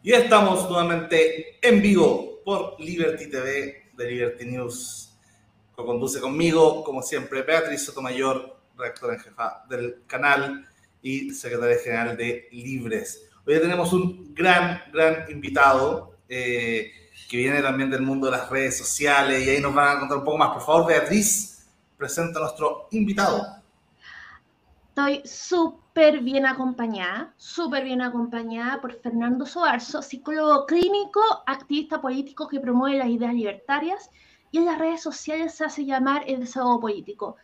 Y estamos nuevamente en vivo por Liberty TV de Liberty News. Lo conduce conmigo, como siempre, Beatriz Sotomayor, redactora en jefa del canal y secretaria general de Libres. Hoy tenemos un gran, gran invitado eh, que viene también del mundo de las redes sociales y ahí nos van a contar un poco más. Por favor, Beatriz, presenta a nuestro invitado. Estoy súper bien acompañada, súper bien acompañada por Fernando Soarzo, psicólogo clínico, activista político que promueve las ideas libertarias y en las redes sociales se hace llamar el desahogo político.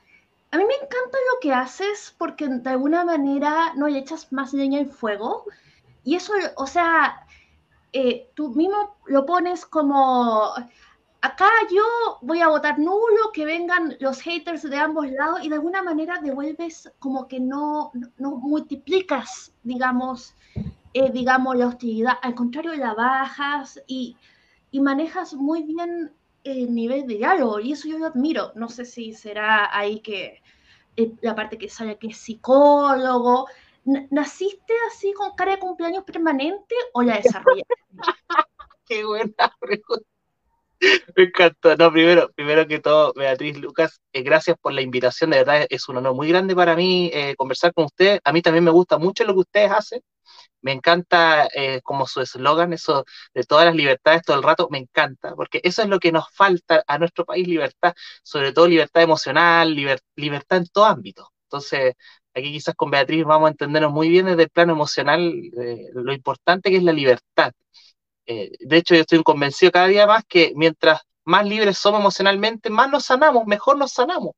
A mí me encanta lo que haces porque de alguna manera no le echas más leña al fuego y eso, o sea, eh, tú mismo lo pones como acá yo voy a votar nulo, que vengan los haters de ambos lados y de alguna manera devuelves como que no, no multiplicas, digamos, eh, digamos, la hostilidad, al contrario, la bajas y, y manejas muy bien el nivel de diálogo y eso yo lo admiro. No sé si será ahí que eh, la parte que sale que es psicólogo. ¿Naciste así con cara de cumpleaños permanente o la desarrollaste? Qué buena pregunta. Me encantó. No, primero, primero que todo, Beatriz Lucas, eh, gracias por la invitación. De verdad, es un honor muy grande para mí eh, conversar con usted. A mí también me gusta mucho lo que ustedes hacen. Me encanta eh, como su eslogan, eso de todas las libertades todo el rato, me encanta, porque eso es lo que nos falta a nuestro país, libertad, sobre todo libertad emocional, libertad en todo ámbito. Entonces, aquí quizás con Beatriz vamos a entendernos muy bien desde el plano emocional lo importante que es la libertad eh, de hecho, yo estoy convencido cada día más que mientras más libres somos emocionalmente, más nos sanamos, mejor nos sanamos.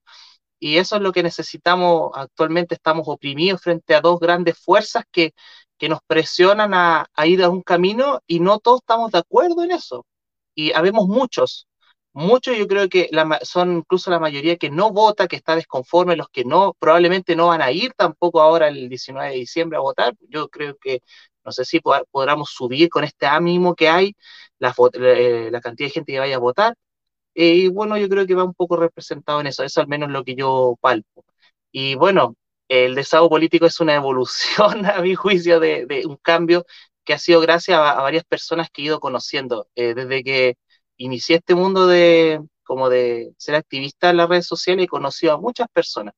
Y eso es lo que necesitamos actualmente. Estamos oprimidos frente a dos grandes fuerzas que, que nos presionan a, ir a un camino y no todos estamos de acuerdo en eso. Y habemos muchos, muchos yo creo que son incluso la mayoría que no vota, que está desconforme, los que no, probablemente no van a ir tampoco ahora el 19 de diciembre a votar. Yo creo que no sé si podamos subir con este ánimo que hay la, eh, la cantidad de gente que vaya a votar. Eh, y bueno, yo creo que va un poco representado en eso, eso al menos lo que yo palpo. Y bueno, el desahogo político es una evolución, a mi juicio, de, un cambio que ha sido gracias a, varias personas que he ido conociendo. Eh, desde que inicié este mundo de como de ser activista en las redes sociales, he conocido a muchas personas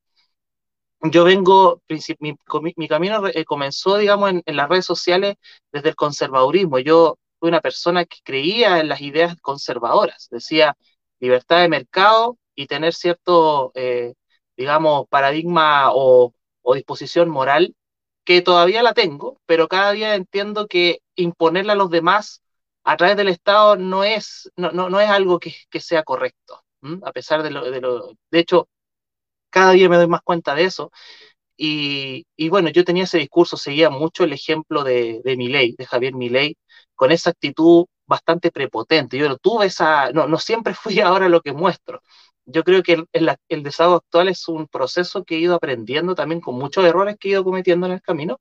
yo vengo, mi, camino eh, comenzó, digamos, en, las redes sociales desde el conservadurismo. Yo fui una persona que creía en las ideas conservadoras, decía libertad de mercado y tener cierto, eh, digamos, paradigma o, disposición moral, que todavía la tengo, pero cada día entiendo que imponerla a los demás a través del Estado no es, no, no, es algo que, sea correcto, a pesar de lo, de lo, de hecho, cada día me doy más cuenta de eso. Y, bueno, yo tenía ese discurso, seguía mucho el ejemplo de, de de Javier Milei, con esa actitud bastante prepotente. Yo tuve esa, no, no siempre fui ahora lo que muestro. Yo creo que el, el, desahogo actual es un proceso que he ido aprendiendo también con muchos errores que he ido cometiendo en el camino.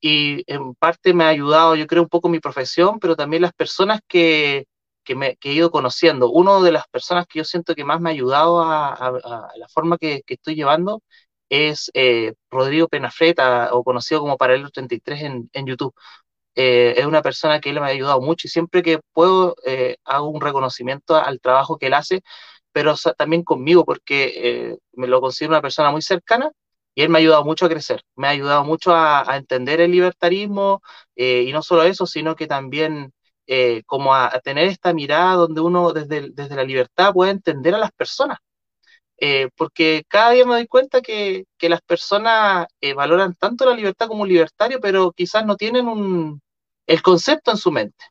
Y en parte me ha ayudado, yo creo, un poco mi profesión, pero también las personas que, que, me, he ido conociendo. Una de las personas que yo siento que más me ha ayudado a, la forma que, estoy llevando es eh, Rodrigo Penafreta, o conocido como Paralelo 33 en, YouTube. Eh, es una persona que él me ha ayudado mucho y siempre que puedo eh, hago un reconocimiento al trabajo que él hace, pero también conmigo, porque me lo considero una persona muy cercana y él me ha ayudado mucho a crecer, me ha ayudado mucho a entender el libertarismo y no solo eso, sino que también eh, como a, tener esta mirada donde uno desde, desde la libertad puede entender a las personas. Eh, porque cada día me doy cuenta que, que las personas eh, valoran tanto la libertad como un libertario, pero quizás no tienen un, el concepto en su mente.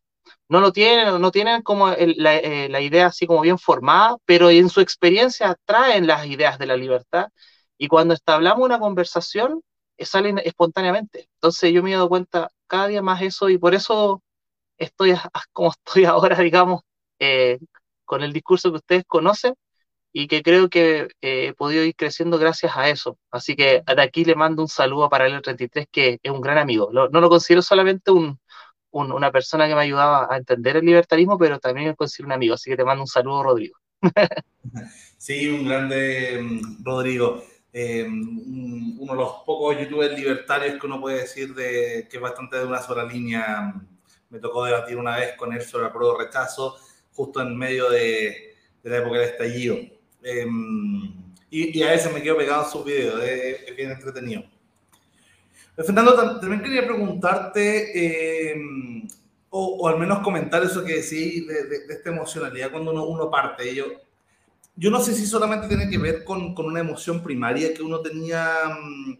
No lo tienen, no tienen como la, la, idea así como bien formada, pero en su experiencia traen las ideas de la libertad y cuando establamos una conversación salen espontáneamente. Entonces yo me he dado cuenta cada día más eso y por eso estoy como estoy ahora, digamos, eh, con el discurso que ustedes conocen y que creo que eh, he podido ir creciendo gracias a eso. Así que de aquí le mando un saludo para el 33, que es un gran amigo. no lo considero solamente un, una persona que me ayudaba a entender el libertarismo, pero también lo considero un amigo. Así que te mando un saludo, Rodrigo. sí, un grande mm, Rodrigo. Eh, uno de los pocos youtubers libertarios que uno puede decir de, que es bastante de una sola línea me tocó debatir una vez con él sobre el prueba rechazo, justo en medio de, de la época del estallido. Em, y, a veces me quedo pegado en sus videos, es, bien entretenido. Fernando, también quería preguntarte, em, o, al menos comentar eso que decís de, de, esta emocionalidad cuando uno, uno parte. Yo, yo no sé si solamente tiene que ver con, con una emoción primaria que uno tenía mm,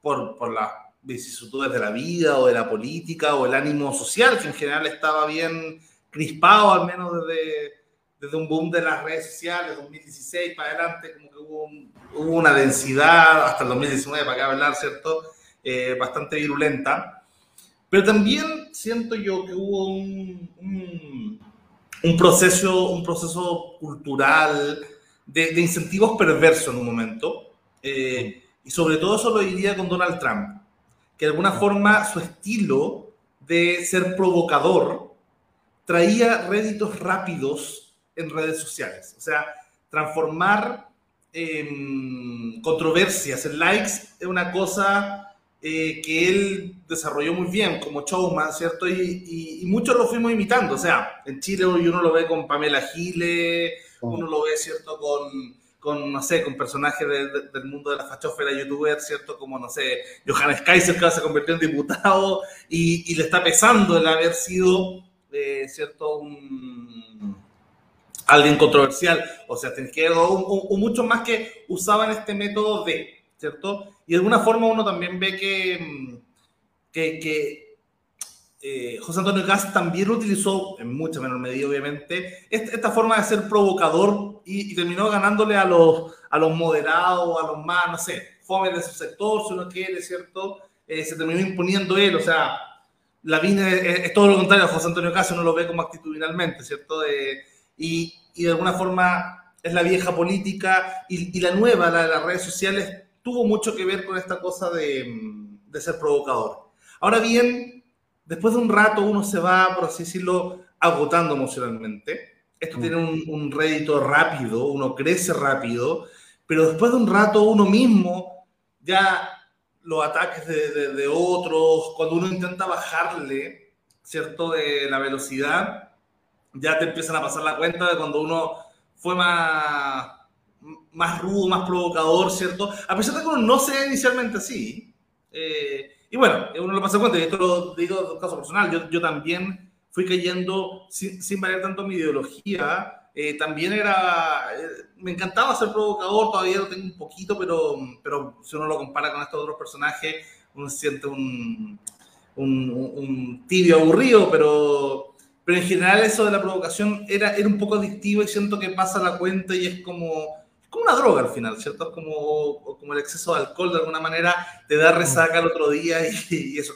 por, por las vicisitudes de la vida o de la política o el ánimo social, que en general estaba bien crispado, al menos desde, desde un boom de las redes sociales, 2016 para adelante, como que hubo, hubo una densidad, hasta el 2019 para acá hablar, ¿cierto? Eh, bastante virulenta. Pero también siento yo que hubo un, un, proceso, un proceso cultural de, de, incentivos perversos en un momento. Eh, y sobre todo eso lo diría con Donald Trump, que de alguna forma su estilo de ser provocador traía réditos rápidos en redes sociales. O sea, transformar controversias en likes es una cosa eh, que él desarrolló muy bien como showman, ¿cierto? Y, muchos lo fuimos imitando. O sea, en Chile uno lo ve con Pamela Gile, uno lo ve, ¿cierto? Con, con no sé, con personajes del mundo de la fachófera youtuber, ¿cierto? Como, no sé, Johannes Kaiser, que se convirtió en diputado y, y le está pesando el haber sido ¿cierto? Un, alguien controversial. O sea, tenés que o, muchos más que usaban este método de, ¿cierto? Y de alguna forma uno también ve que, que, eh, José Antonio Gas también utilizó, en mucha menor medida obviamente, esta, forma de ser provocador y, terminó ganándole a los, a los moderados, a los más, no sé, jóvenes de su sector, si uno quiere, ¿cierto? Eh, se terminó imponiendo él, o sea, Lavín es, es, todo lo contrario, José Antonio Caso no lo ve como actitudinalmente, ¿cierto? y, y, de alguna forma es la vieja política y, la nueva, la de las redes sociales, tuvo mucho que ver con esta cosa de, de, ser provocador. Ahora bien, después de un rato uno se va, por así decirlo, agotando emocionalmente. Esto tiene un, un rédito rápido, uno crece rápido, pero después de un rato uno mismo ya los ataques de, de, otros, cuando uno intenta bajarle, ¿cierto?, de la velocidad, ya te empiezan a pasar la cuenta de cuando uno fue más, más rudo, más provocador, ¿cierto? A pesar de que uno no sea inicialmente así. Eh, y bueno, uno lo pasa cuenta, y esto lo digo de caso personal, yo, yo también fui cayendo sin, sin variar tanto mi ideología eh, también era, eh, me encantaba ser provocador, todavía lo tengo un poquito, pero, pero si uno lo compara con estos otros personajes, uno siente un, un, un, tibio aburrido, pero, pero en general eso de la provocación era, era un poco adictivo y siento que pasa la cuenta y es como, como una droga al final, ¿cierto? Es como, como el exceso de alcohol de alguna manera, te da resaca el otro día y, eso.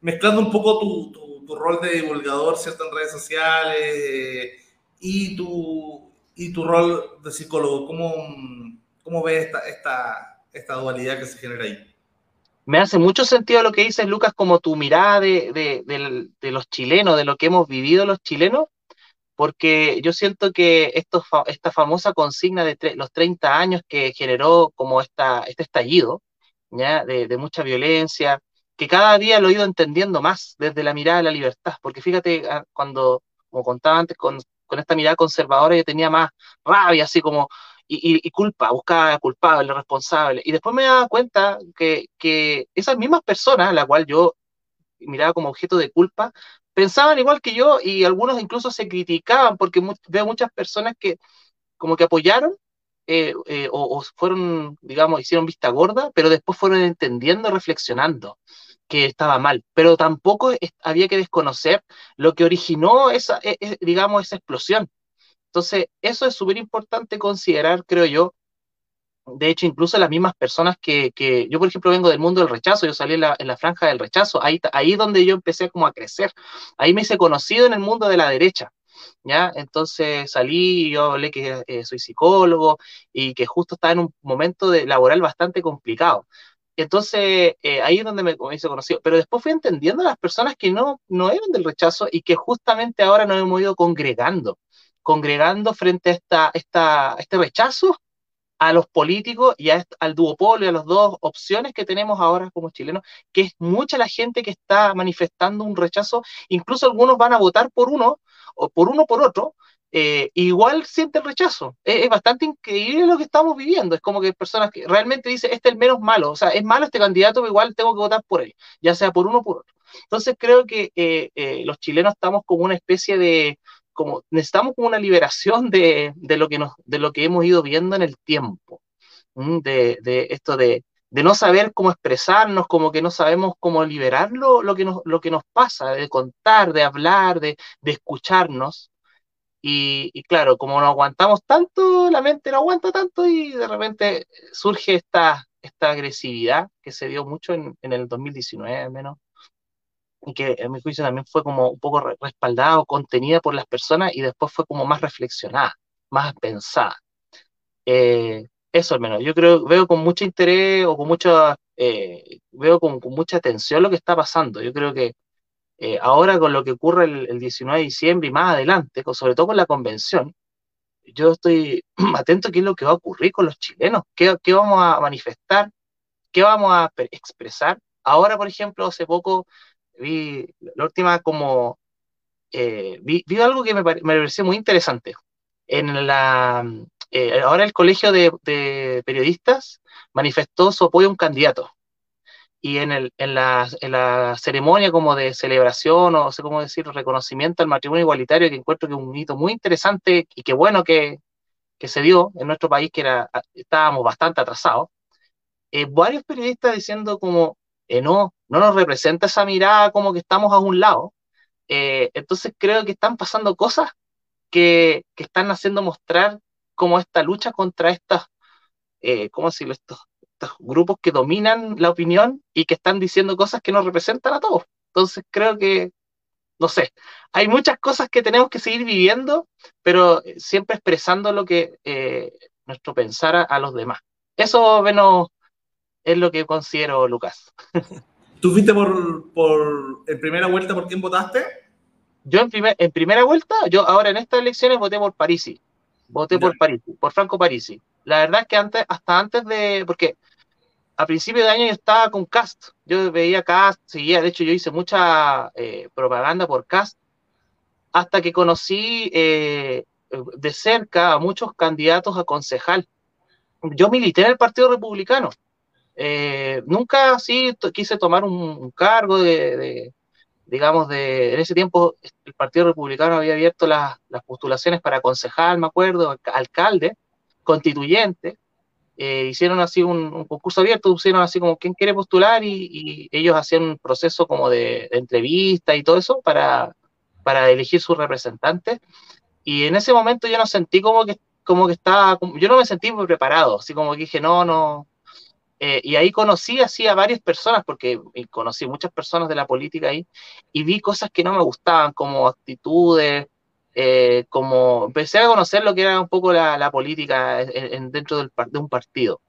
Mezclando un poco tu, tu, tu, rol de divulgador, ¿cierto? En redes sociales y tu, y tu rol de psicólogo. ¿Cómo, cómo ves esta, esta, esta dualidad que se genera ahí? Me hace mucho sentido lo que dices, Lucas, como tu mirada de, de, de, los chilenos, de lo que hemos vivido los chilenos, porque yo siento que esta famosa consigna de los 30 años que generó como esta, este estallido. De, mucha violencia, que cada día lo he ido entendiendo más desde la mirada de la libertad, porque fíjate, ah, cuando, como contaba antes, con, esta mirada conservadora yo tenía más rabia, así como, y, culpa, buscaba culpable, responsable. Y después me daba cuenta que, esas mismas personas, la cual yo miraba como objeto de culpa, pensaban igual que yo y algunos incluso se criticaban porque veo muchas personas que como que apoyaron eh, eh, o, fueron, digamos, hicieron vista gorda, pero después fueron entendiendo, reflexionando que estaba mal, pero tampoco había que desconocer lo que originó esa, e, e, digamos, esa explosión. Entonces, eso es súper importante considerar, creo yo. De hecho, incluso las mismas personas que, que, yo, por ejemplo, vengo del mundo del rechazo, yo salí en la, franja del rechazo, ahí, ahí donde yo empecé como a crecer, ahí me hice conocido en el mundo de la derecha, ¿ya? Entonces salí, yo hablé que eh, soy psicólogo y que justo estaba en un momento de, laboral bastante complicado. Entonces, eh, ahí es donde me, hice conocido. Pero después fui entendiendo a las personas que no, no eran del rechazo y que justamente ahora nos hemos ido congregando, congregando frente a esta, esta, este rechazo a los políticos y al duopolio, a las dos opciones que tenemos ahora como chilenos, que es mucha la gente que está manifestando un rechazo, incluso algunos van a votar por uno, o por uno por otro, eh, igual sienten rechazo. Es, bastante increíble lo que estamos viviendo. Es como que personas que realmente dicen, este es el menos malo, o sea, es malo este candidato, pero igual tengo que votar por él, ya sea por uno o por otro. Entonces creo que eh, eh, los chilenos estamos como una especie de como necesitamos como una liberación de, de, lo que nos, de lo que hemos ido viendo en el tiempo, de, de, esto de, de, no saber cómo expresarnos, como que no sabemos cómo liberarlo, lo que nos, lo que nos pasa, de contar, de hablar, de, escucharnos. Y, y, claro, como no aguantamos tanto, la mente no aguanta tanto y de repente surge esta, esta agresividad que se dio mucho en, en el 2019 al menos, y que en mi juicio también fue como un poco respaldada o contenida por las personas y después fue como más reflexionada, más pensada. Eh, eso al menos, yo creo, veo con mucho interés o con mucha, eh, veo con, mucha atención lo que está pasando. Yo creo que eh, ahora con lo que ocurre el, 19 de diciembre y más adelante, sobre todo con la convención, yo estoy atento a qué es lo que va a ocurrir con los chilenos, qué, qué vamos a manifestar, qué vamos a expresar. Ahora, por ejemplo, hace poco vi la última como, eh, vi, algo que me, me, pareció muy interesante. En la, eh, ahora el Colegio de, Periodistas manifestó su apoyo a un candidato. Y en, el, en, la, en la ceremonia como de celebración, o no sé cómo decir, reconocimiento al matrimonio igualitario, que encuentro que es un hito muy interesante y que bueno que, que se dio en nuestro país, que era, estábamos bastante atrasados, eh, varios periodistas diciendo como, no, no nos representa esa mirada como que estamos a un lado. Eh, entonces creo que están pasando cosas que, que, están haciendo mostrar como esta lucha contra estas, eh, ¿cómo decirlo? Estos, estos grupos que dominan la opinión y que están diciendo cosas que nos representan a todos. Entonces creo que, no sé, hay muchas cosas que tenemos que seguir viviendo, pero siempre expresando lo que eh, nuestro pensar a, los demás. Eso, es lo que considero, Lucas. ¿Tú fuiste por, por en primera vuelta por quién votaste? Yo en, primer, en primera vuelta, yo ahora en estas elecciones voté por Parisi. Voté por Parisi, por Franco Parisi. La verdad es que antes, hasta antes de, porque a principio de año yo estaba con Cast. Yo veía Cast, seguía, de hecho yo hice mucha eh, propaganda por Cast, hasta que conocí eh, de cerca a muchos candidatos a concejal. Yo milité en el Partido Republicano eh, nunca sí quise tomar un, cargo de, digamos, de, en ese tiempo el Partido Republicano había abierto las, postulaciones para concejal, me acuerdo, alcalde, constituyente, eh, hicieron así un, concurso abierto, pusieron así como quién quiere postular y, ellos hacían un proceso como de, entrevista y todo eso para, para elegir sus representantes. Y en ese momento yo no sentí como que, como que estaba, yo no me sentí muy preparado, así como que dije, no, no, eh, y ahí conocí así a varias personas, porque conocí muchas personas de la política ahí, y vi cosas que no me gustaban, como actitudes, eh, como empecé a conocer lo que era un poco la, política dentro del, de un partido.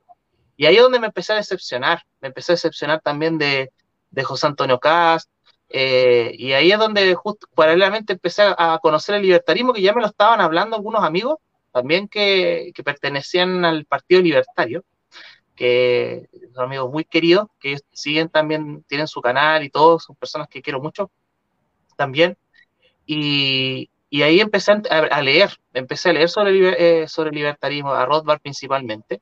Y ahí es donde me empecé a decepcionar, me empecé a decepcionar también de, de José Antonio Cast, eh, y ahí es donde justo paralelamente empecé a conocer el libertarismo, que ya me lo estaban hablando algunos amigos, también que, que pertenecían al Partido Libertario, que son amigos muy queridos, que siguen también, tienen su canal y todos, son personas que quiero mucho también. Y, y ahí empecé a, leer, empecé a leer sobre, eh, sobre libertarismo, a Rothbard principalmente,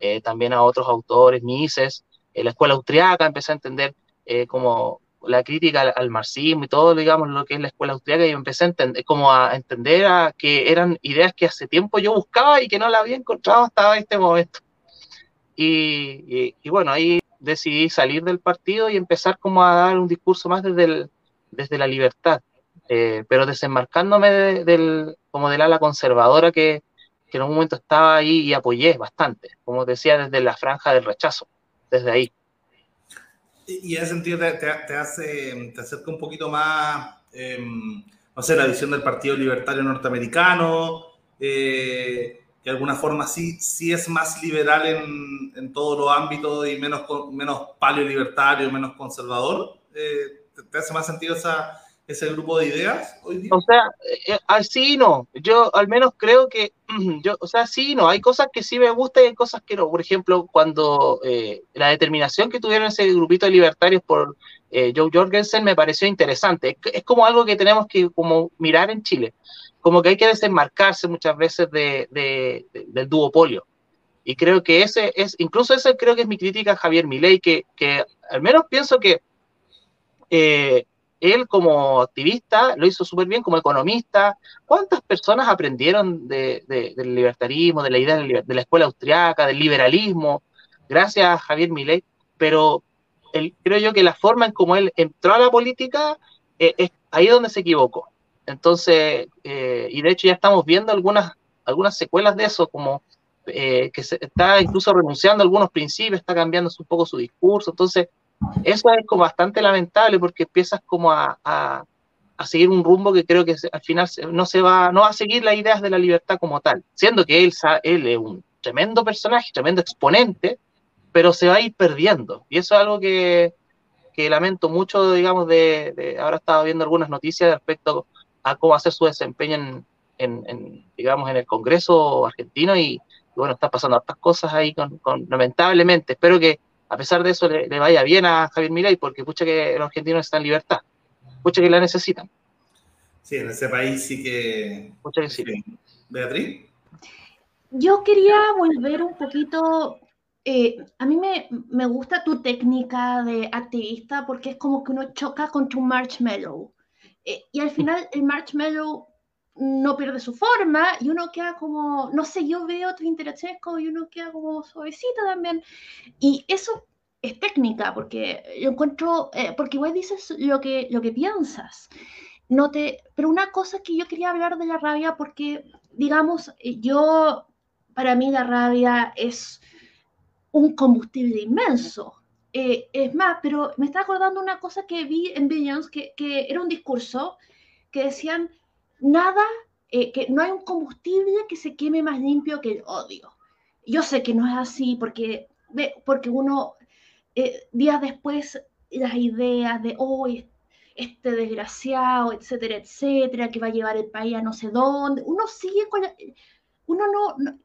eh, también a otros autores, Mises, en la escuela austriaca, empecé a entender eh, como la crítica al, marxismo y todo, digamos, lo que es la escuela austriaca, y empecé a entender, como a entender a que eran ideas que hace tiempo yo buscaba y que no la había encontrado hasta este momento. Y, bueno, ahí decidí salir del partido y empezar como a dar un discurso más desde, desde la libertad, eh, pero desenmarcándome del, como del ala conservadora que, que, en un momento estaba ahí y apoyé bastante, como decía, desde la franja del rechazo, desde ahí. Y en ese sentido te, te, hace, te acerca un poquito más, em, no sé, la visión del Partido Libertario Norteamericano, eh, que de alguna forma sí, sí es más liberal en, en todos los ámbitos y menos, menos paleo libertario, menos conservador. Eh, ¿te, hace más sentido esa, ese grupo de ideas hoy día? O sea, eh, así no. Yo al menos creo que, yo, o sea, sí no. Hay cosas que sí me gustan y hay cosas que no. Por ejemplo, cuando eh, la determinación que tuvieron ese grupito de libertarios por eh, Joe Jorgensen me pareció interesante. Es, como algo que tenemos que como mirar en Chile. Como que hay que desenmarcarse muchas veces de, del duopolio. Y creo que ese es, incluso ese creo que es mi crítica a Javier Milei, que, que al menos pienso que eh, él como activista lo hizo súper bien, como economista. ¿Cuántas personas aprendieron de, del libertarismo, de la idea de la escuela austriaca, del liberalismo, gracias a Javier Milei? Pero creo yo que la forma en cómo él entró a la política eh, es ahí donde se equivocó. Entonces, eh, y de hecho ya estamos viendo algunas, algunas secuelas de eso, como eh, que se está incluso renunciando a algunos principios, está cambiando un poco su discurso. Entonces, eso es como bastante lamentable porque empiezas como a, a, seguir un rumbo que creo que al final no se va, no va a seguir las ideas de la libertad como tal, siendo que él, él es un tremendo personaje, tremendo exponente, pero se va a ir perdiendo. Y eso es algo que, que lamento mucho, digamos, de, ahora estaba viendo algunas noticias respecto a cómo hacer su desempeño en, en, digamos, en el Congreso argentino y, bueno, está pasando otras cosas ahí con, lamentablemente. Espero que a pesar de eso le, vaya bien a Javier Milei, porque pucha que los argentinos están en libertad, pucha que la necesitan. Sí, en ese país sí que... Pucha que sí. Beatriz. Yo quería volver un poquito, eh, a mí me, me, gusta tu técnica de activista porque es como que uno choca contra un marshmallow. Eh, y al final el marshmallow no pierde su forma y uno queda como, no sé, yo veo otras interacciones como y uno queda como suavecita también. Y eso es técnica, porque yo encuentro, eh, porque igual dices lo que, lo que piensas. No te, pero una cosa que yo quería hablar de la rabia, porque, digamos, yo, para mí la rabia es un combustible inmenso. Eh, es más, pero me está acordando una cosa que vi en Billions, que, que era un discurso que decían, nada, eh, que no hay un combustible que se queme más limpio que el odio. Yo sé que no es así porque, porque uno, eh, días después, las ideas de hoy, este desgraciado, etcétera, etcétera, que va a llevar el país a no sé dónde, uno sigue con uno no,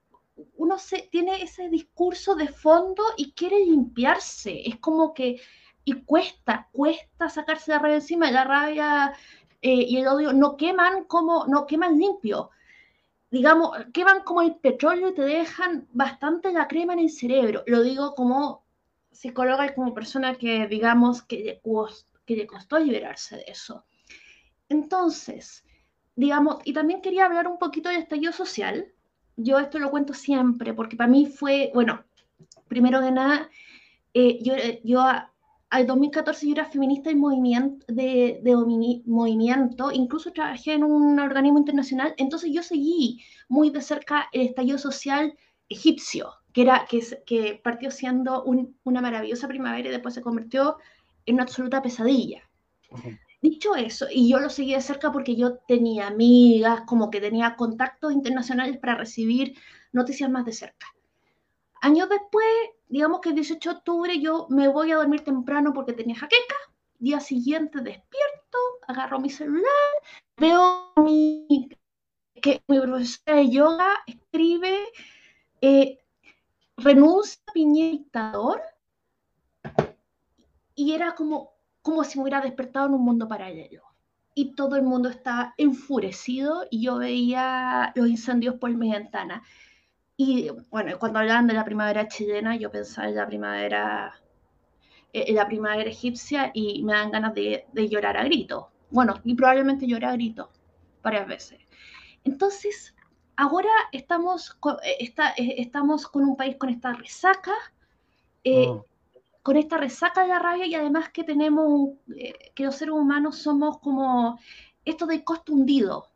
uno se, tiene ese discurso de fondo y quiere limpiarse, es como que, y cuesta, cuesta sacarse la rabia encima, la rabia eh, y el odio no queman como, no queman limpio. Digamos, queman como el petróleo y te dejan bastante la crema en el cerebro. Lo digo como psicóloga y como persona que, digamos, que le, que le costó liberarse de eso. Entonces, digamos, y también quería hablar un poquito del estallido social. Yo esto lo cuento siempre, porque para mí fue, bueno, primero de nada, eh, yo, yo al 2014 yo era feminista en movimiento, de, movimiento, incluso trabajé en un organismo internacional, entonces yo seguí muy de cerca el estallido social egipcio, que, era, que, que partió siendo una maravillosa primavera y después se convirtió en una absoluta pesadilla. Dicho eso, y yo lo seguí de cerca porque yo tenía amigas, como que tenía contactos internacionales para recibir noticias más de cerca. Años después, digamos que el 18 de octubre yo me voy a dormir temprano porque tenía jaqueca. Día siguiente despierto, agarro mi celular, veo mi, que mi profesora de yoga escribe, eh, renuncia a Piñera dictador, y era como, como si me hubiera despertado en un mundo paralelo. Y todo el mundo estaba enfurecido y yo veía los incendios por mi ventana. Y bueno, cuando hablaban de la primavera chilena, yo pensaba en la primavera, eh, en la primavera egipcia y me dan ganas de, llorar a grito. Bueno, y probablemente llorar a grito varias veces. Entonces, ahora estamos con, eh, eh, estamos con un país con esta resaca, mm. Con esta resaca de la rabia y además que tenemos, que los seres humanos somos como esto de costo hundido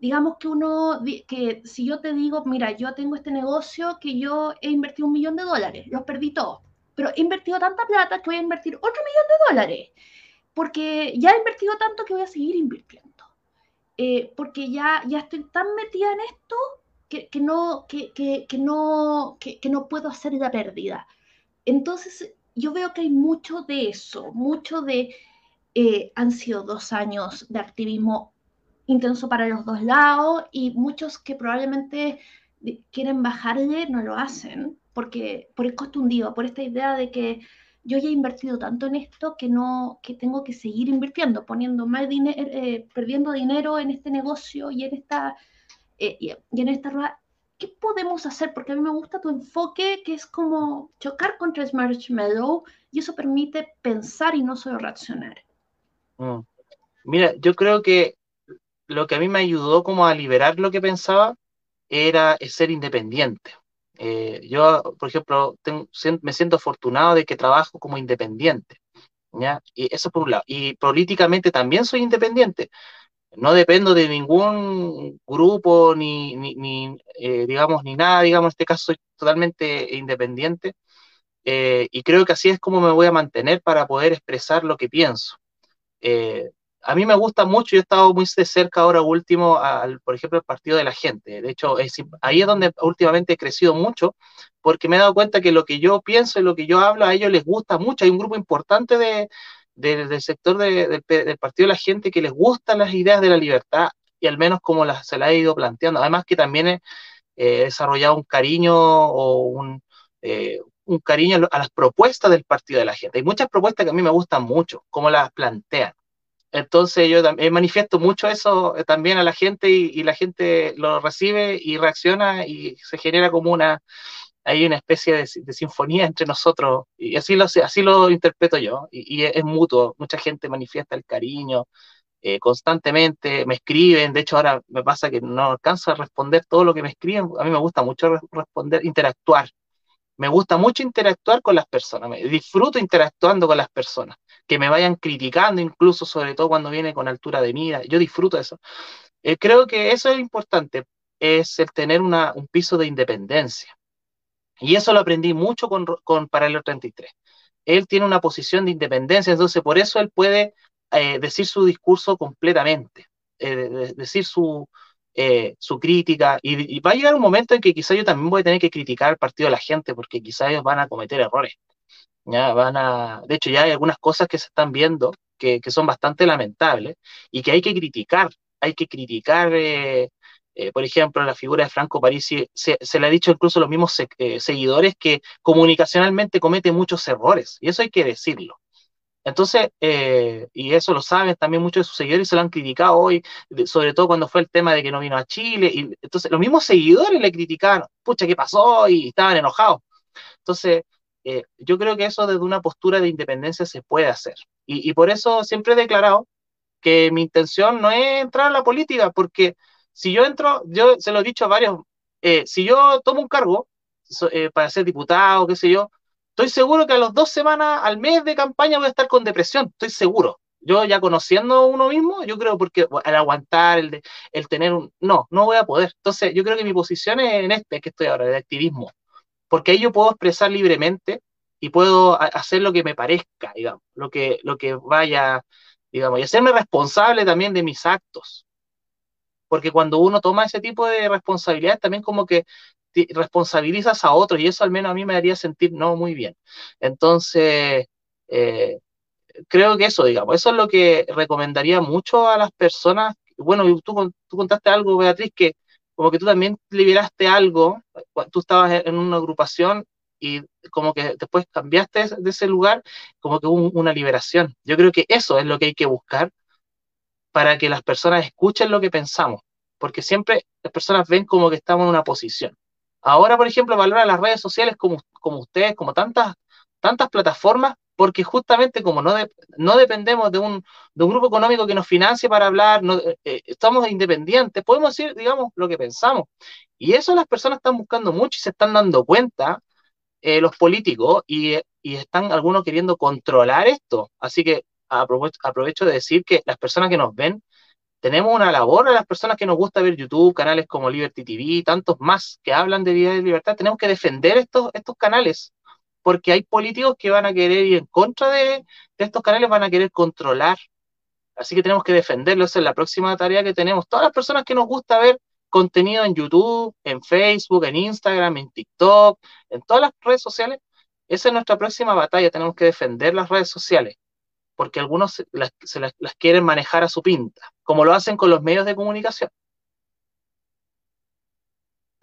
digamos que uno, que si yo te digo, mira, yo tengo este negocio que yo he invertido un millón de dólares, los perdí todos, pero he invertido tanta plata que voy a invertir otro millón de dólares, porque ya he invertido tanto que voy a seguir invirtiendo, eh, porque ya, ya estoy tan metida en esto que, que no, que, que, que no, que, no puedo hacer la pérdida. Entonces, yo veo que hay mucho de eso, mucho de eh, han sido dos años de activismo intenso para los dos lados y muchos que probablemente quieren bajarle no lo hacen porque por el costo hundido, por esta idea de que yo ya he invertido tanto en esto que no que tengo que seguir invirtiendo, poniendo más dinero, eh, perdiendo dinero en este negocio y en esta eh, y, en esta rueda. ¿Qué podemos hacer? Porque a mí me gusta tu enfoque, que es como chocar contra el marshmallow y eso permite pensar y no solo reaccionar. Mm. Mira, yo creo que lo que a mí me ayudó como a liberar lo que pensaba era ser independiente. Eh, yo, por ejemplo, me siento afortunado de que trabajo como independiente. ¿ya? Y eso por un lado. Y políticamente también soy independiente. No dependo de ningún grupo, ni, ni, eh, digamos, ni nada, digamos, en este caso soy totalmente independiente. Eh, y creo que así es como me voy a mantener para poder expresar lo que pienso a mí me gusta mucho, yo he estado muy cerca ahora último, al, por ejemplo, el partido de la gente. De hecho, ahí es donde últimamente he crecido mucho, porque me he dado cuenta que lo que yo pienso y lo que yo hablo a ellos les gusta mucho. Hay un grupo importante de, del sector del partido de la gente que les gustan las ideas de la libertad y al menos como las, se la he ido planteando. Además que también he, desarrollado un cariño o un, eh, un cariño a las propuestas del partido de la gente. Hay muchas propuestas que a mí me gustan mucho, cómo las plantean. Entonces yo también manifiesto mucho eso eh, también a la gente y, la gente lo recibe y reacciona y se genera como una, hay una especie de, sinfonía entre nosotros y así lo, así lo interpreto yo y, es, mutuo, mucha gente manifiesta el cariño eh, constantemente, me escriben, de hecho ahora me pasa que no alcanzo a responder todo lo que me escriben, a mí me gusta mucho responder, interactuar, me gusta mucho interactuar con las personas, me disfruto interactuando con las personas que me vayan criticando, incluso sobre todo cuando viene con altura de mira. Yo disfruto eso. Eh, creo que eso es importante, es el tener una, un piso de independencia. Y eso lo aprendí mucho con, con Paralelo 33. Él tiene una posición de independencia, entonces por eso él puede eh, decir su discurso completamente, eh, decir su, su crítica, y, y, va a llegar un momento en que quizá yo también voy a tener que criticar al partido de la gente, porque quizá ellos van a cometer errores. ¿ya? Van a, de hecho, ya hay algunas cosas que se están viendo que, que son bastante lamentables y que hay que criticar. Hay que criticar, eh, eh, por ejemplo, la figura de Franco Parisi. Se, se, le ha dicho incluso a los mismos eh, seguidores que comunicacionalmente comete muchos errores, y eso hay que decirlo. Entonces, y eso lo saben también muchos de sus seguidores, se lo han criticado hoy, sobre todo cuando fue el tema de que no vino a Chile. Y entonces, los mismos seguidores le criticaban, pucha, ¿qué pasó? Y estaban enojados. Entonces, eh, yo creo que eso desde una postura de independencia se puede hacer. Y, por eso siempre he declarado que mi intención no es entrar a la política, porque si yo entro, yo se lo he dicho a varios, eh, si yo tomo un cargo eh, para ser diputado, qué sé yo, estoy seguro que a las dos semanas, al mes de campaña voy a estar con depresión, estoy seguro. Yo ya conociendo uno mismo, yo creo porque al aguantar, el, el tener un... No, no voy a poder. Entonces, yo creo que mi posición es en este, que estoy ahora, de activismo porque ahí yo puedo expresar libremente y puedo hacer lo que me parezca, digamos, lo que, lo que vaya, digamos, y hacerme responsable también de mis actos. Porque cuando uno toma ese tipo de responsabilidades, también como que responsabilizas a otros y eso al menos a mí me haría sentir no muy bien. Entonces, eh, creo que eso, digamos, eso es lo que recomendaría mucho a las personas. Bueno, tú, tú contaste algo, Beatriz, que como que tú también liberaste algo, tú estabas en una agrupación y como que después cambiaste de ese lugar, como que hubo una liberación. Yo creo que eso es lo que hay que buscar para que las personas escuchen lo que pensamos, porque siempre las personas ven como que estamos en una posición. Ahora, por ejemplo, valora las redes sociales como, ustedes, como tantas, tantas plataformas, porque justamente como no, dependemos de un, grupo económico que nos financie para hablar, no, eh, eh, estamos independientes, podemos decir, digamos, lo que pensamos. Y eso las personas están buscando mucho y se están dando cuenta, eh, los políticos, y, están algunos queriendo controlar esto. Así que aprovecho, de decir que las personas que nos ven, tenemos una labor a las personas que nos gusta ver YouTube, canales como Liberty TV, tantos más que hablan de vida y libertad, tenemos que defender estos, estos canales porque hay políticos que van a querer ir en contra de, estos canales, van a querer controlar. Así que tenemos que defenderlo, esa es la próxima tarea que tenemos. Todas las personas que nos gusta ver contenido en YouTube, en Facebook, en Instagram, en TikTok, en todas las redes sociales, esa es nuestra próxima batalla, tenemos que defender las redes sociales. Porque algunos se las, quieren manejar a su pinta, como lo hacen con los medios de comunicación.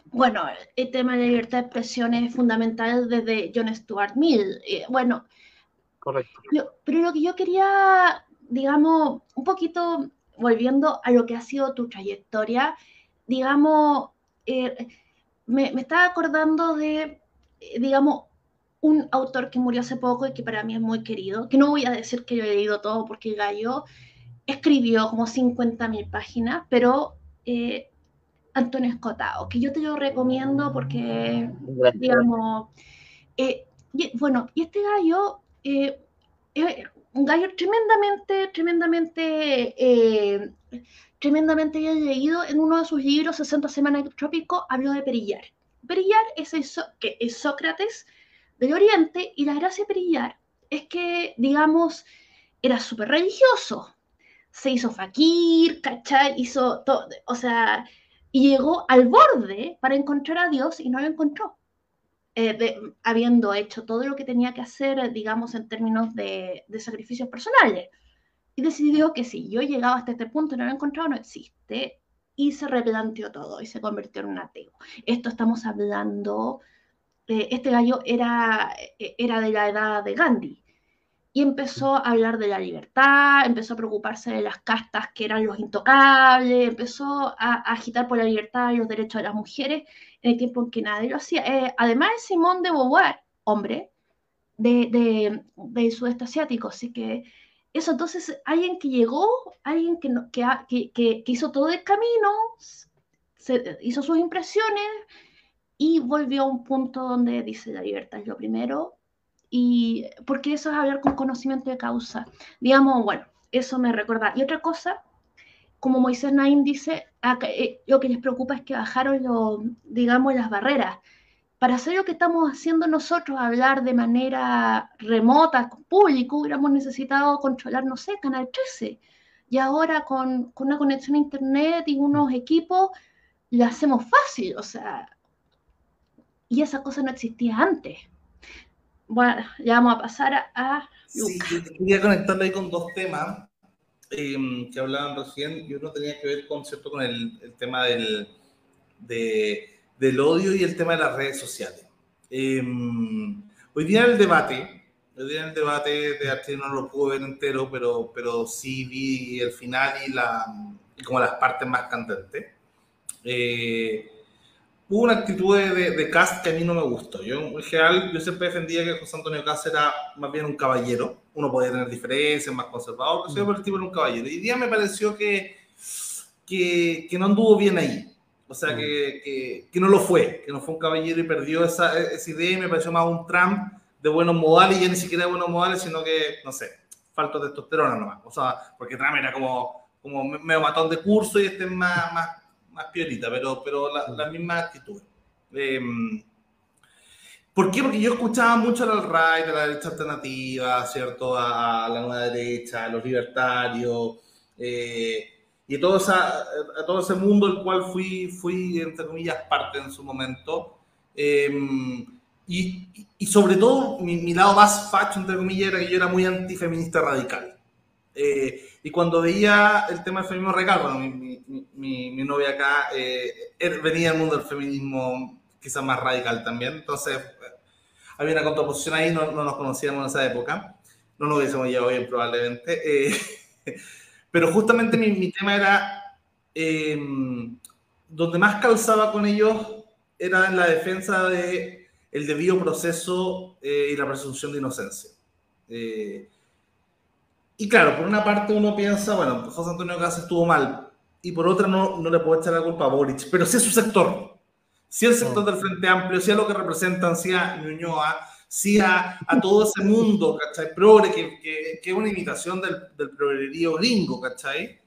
Bueno, el tema de la libertad de expresión es fundamental desde John Stuart Mill. Eh, bueno, correcto. pero lo que yo quería, digamos, un poquito volviendo a lo que ha sido tu trayectoria, digamos, eh, me, me, estaba acordando de, eh, digamos, un autor que murió hace poco y que para mí es muy querido, que no voy a decir que yo he leído todo porque Gallo escribió como 50.000 páginas, pero eh, Antonio Escotado, que yo te lo recomiendo porque, digamos, eh, bueno, y este gallo, eh, un gallo tremendamente, tremendamente, eh, tremendamente bien leído, en uno de sus libros, 60 Semanas Trópico, habló de Perillar. Perillar es, el que es Sócrates, del Oriente y la gracia de Perillar es que, digamos, era súper religioso. Se hizo fakir, ¿cachai? Hizo todo, o sea, y llegó al borde para encontrar a Dios y no lo encontró. Eh, habiendo hecho todo lo que tenía que hacer, digamos, en términos de, de, sacrificios personales. Y decidió que si yo llegaba hasta este punto y no lo he encontrado, no existe. Y se replanteó todo y se convirtió en un ateo. Esto estamos hablando eh, este gallo era, eh, era de la edad de Gandhi y empezó a hablar de la libertad, empezó a preocuparse de las castas que eran los intocables, empezó a, agitar por la libertad y los derechos de las mujeres en el tiempo en que nadie lo hacía. Eh, además Simón de Beauvoir, hombre, de, de, del sudeste asiático, así que eso entonces, alguien que llegó, alguien que, que, que, que hizo todo el camino, se, hizo sus impresiones, y volvió a un punto donde dice la libertad es lo primero, y porque eso es hablar con conocimiento de causa. Digamos, bueno, eso me recuerda. Y otra cosa, como Moisés Naim dice, eh, lo que les preocupa es que bajaron, lo, digamos, las barreras. Para hacer lo que estamos haciendo nosotros, hablar de manera remota, público, hubiéramos necesitado controlar, no sé, Canal 13. Y ahora con, con una conexión a Internet y unos equipos, lo hacemos fácil. O sea, y esa cosa no existía antes. Bueno, ya vamos a pasar a, Sí, quería conectarlo ahí con dos temas em, que hablaban recién y uno tenía que ver con, ¿cierto? con el, tema del, del odio y el tema de las redes sociales. Em, hoy día el debate, hoy día el debate de arte no lo pude ver entero, pero, pero sí vi el final y, la, y como las partes más candentes. Eh, hubo una actitud de, de, Cast que a mí no me gustó. Yo, en general, yo siempre defendía que José Antonio Cast era más bien un caballero. Uno podía tener diferencias, más conservador, pero mm. el tipo era un caballero. Y día me pareció que, que, que no anduvo bien ahí. O sea, mm. que, que, no lo fue, que no fue un caballero y perdió esa, esa idea y me pareció más un Trump de buenos modales, y ya ni siquiera de buenos modales, sino que, no sé, falta de testosterona nomás. O sea, porque Trump era como, como medio matón de curso y este es más, más más piolita, pero, pero la, la misma actitud. Em, ¿Por qué? Porque yo escuchaba mucho al right, a la derecha alternativa, ¿cierto? A, la nueva derecha, a los libertarios, eh, y todo, esa, a todo ese mundo del cual fui, fui, entre comillas, parte en su momento. Em, y, y, sobre todo, mi, mi, lado más facho, entre comillas, era que yo era muy antifeminista radical. Eh, y cuando veía el tema del feminismo recal, mi, mi, mi, novia acá eh, venía del mundo del feminismo quizás más radical también, entonces había una contraposición ahí, no, no, nos conocíamos en esa época, no nos hubiésemos llevado bien probablemente, eh, pero justamente mi, mi tema era, eh, donde más calzaba con ellos era en la defensa de el debido proceso y la presunción de inocencia. Y claro, por una parte uno piensa, bueno, José Antonio Casas estuvo mal, y por otra no, no le puedo echar la culpa a Boric, pero si es su sector, si el sector del Frente Amplio, si a lo que representan, si a Ñuñoa, si a, a todo ese mundo, ¿cachai? Progre, que, que, que es una imitación del, del progrerío gringo, ¿cachai?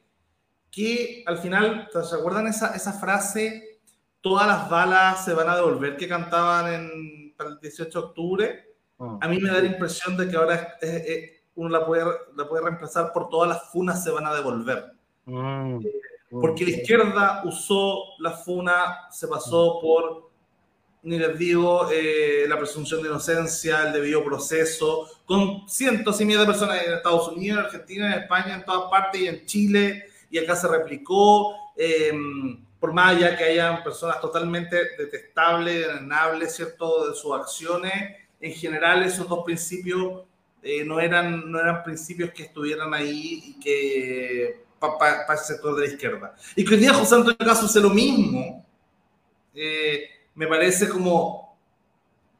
Que al final, ¿se acuerdan esa, esa frase? Todas las balas se van a devolver que cantaban en, para el 18 de octubre. Ah. A mí me da la impresión de que ahora es uno la puede, la puede reemplazar por todas las funas se van a devolver. Mm, porque la izquierda usó la funa, se pasó por ni les digo eh, la presunción de inocencia, el debido proceso, con cientos y miles de personas en Estados Unidos, en Argentina, en España, en todas partes y en Chile, y acá se replicó, em, por más allá que hayan personas totalmente detestables, denegables, ¿cierto?, de sus acciones, en general esos dos principios eh, no, eran, no eran principios que estuvieran ahí y que para el sector de la izquierda. Y que hoy día José Antonio Caso hace lo mismo, eh, me parece como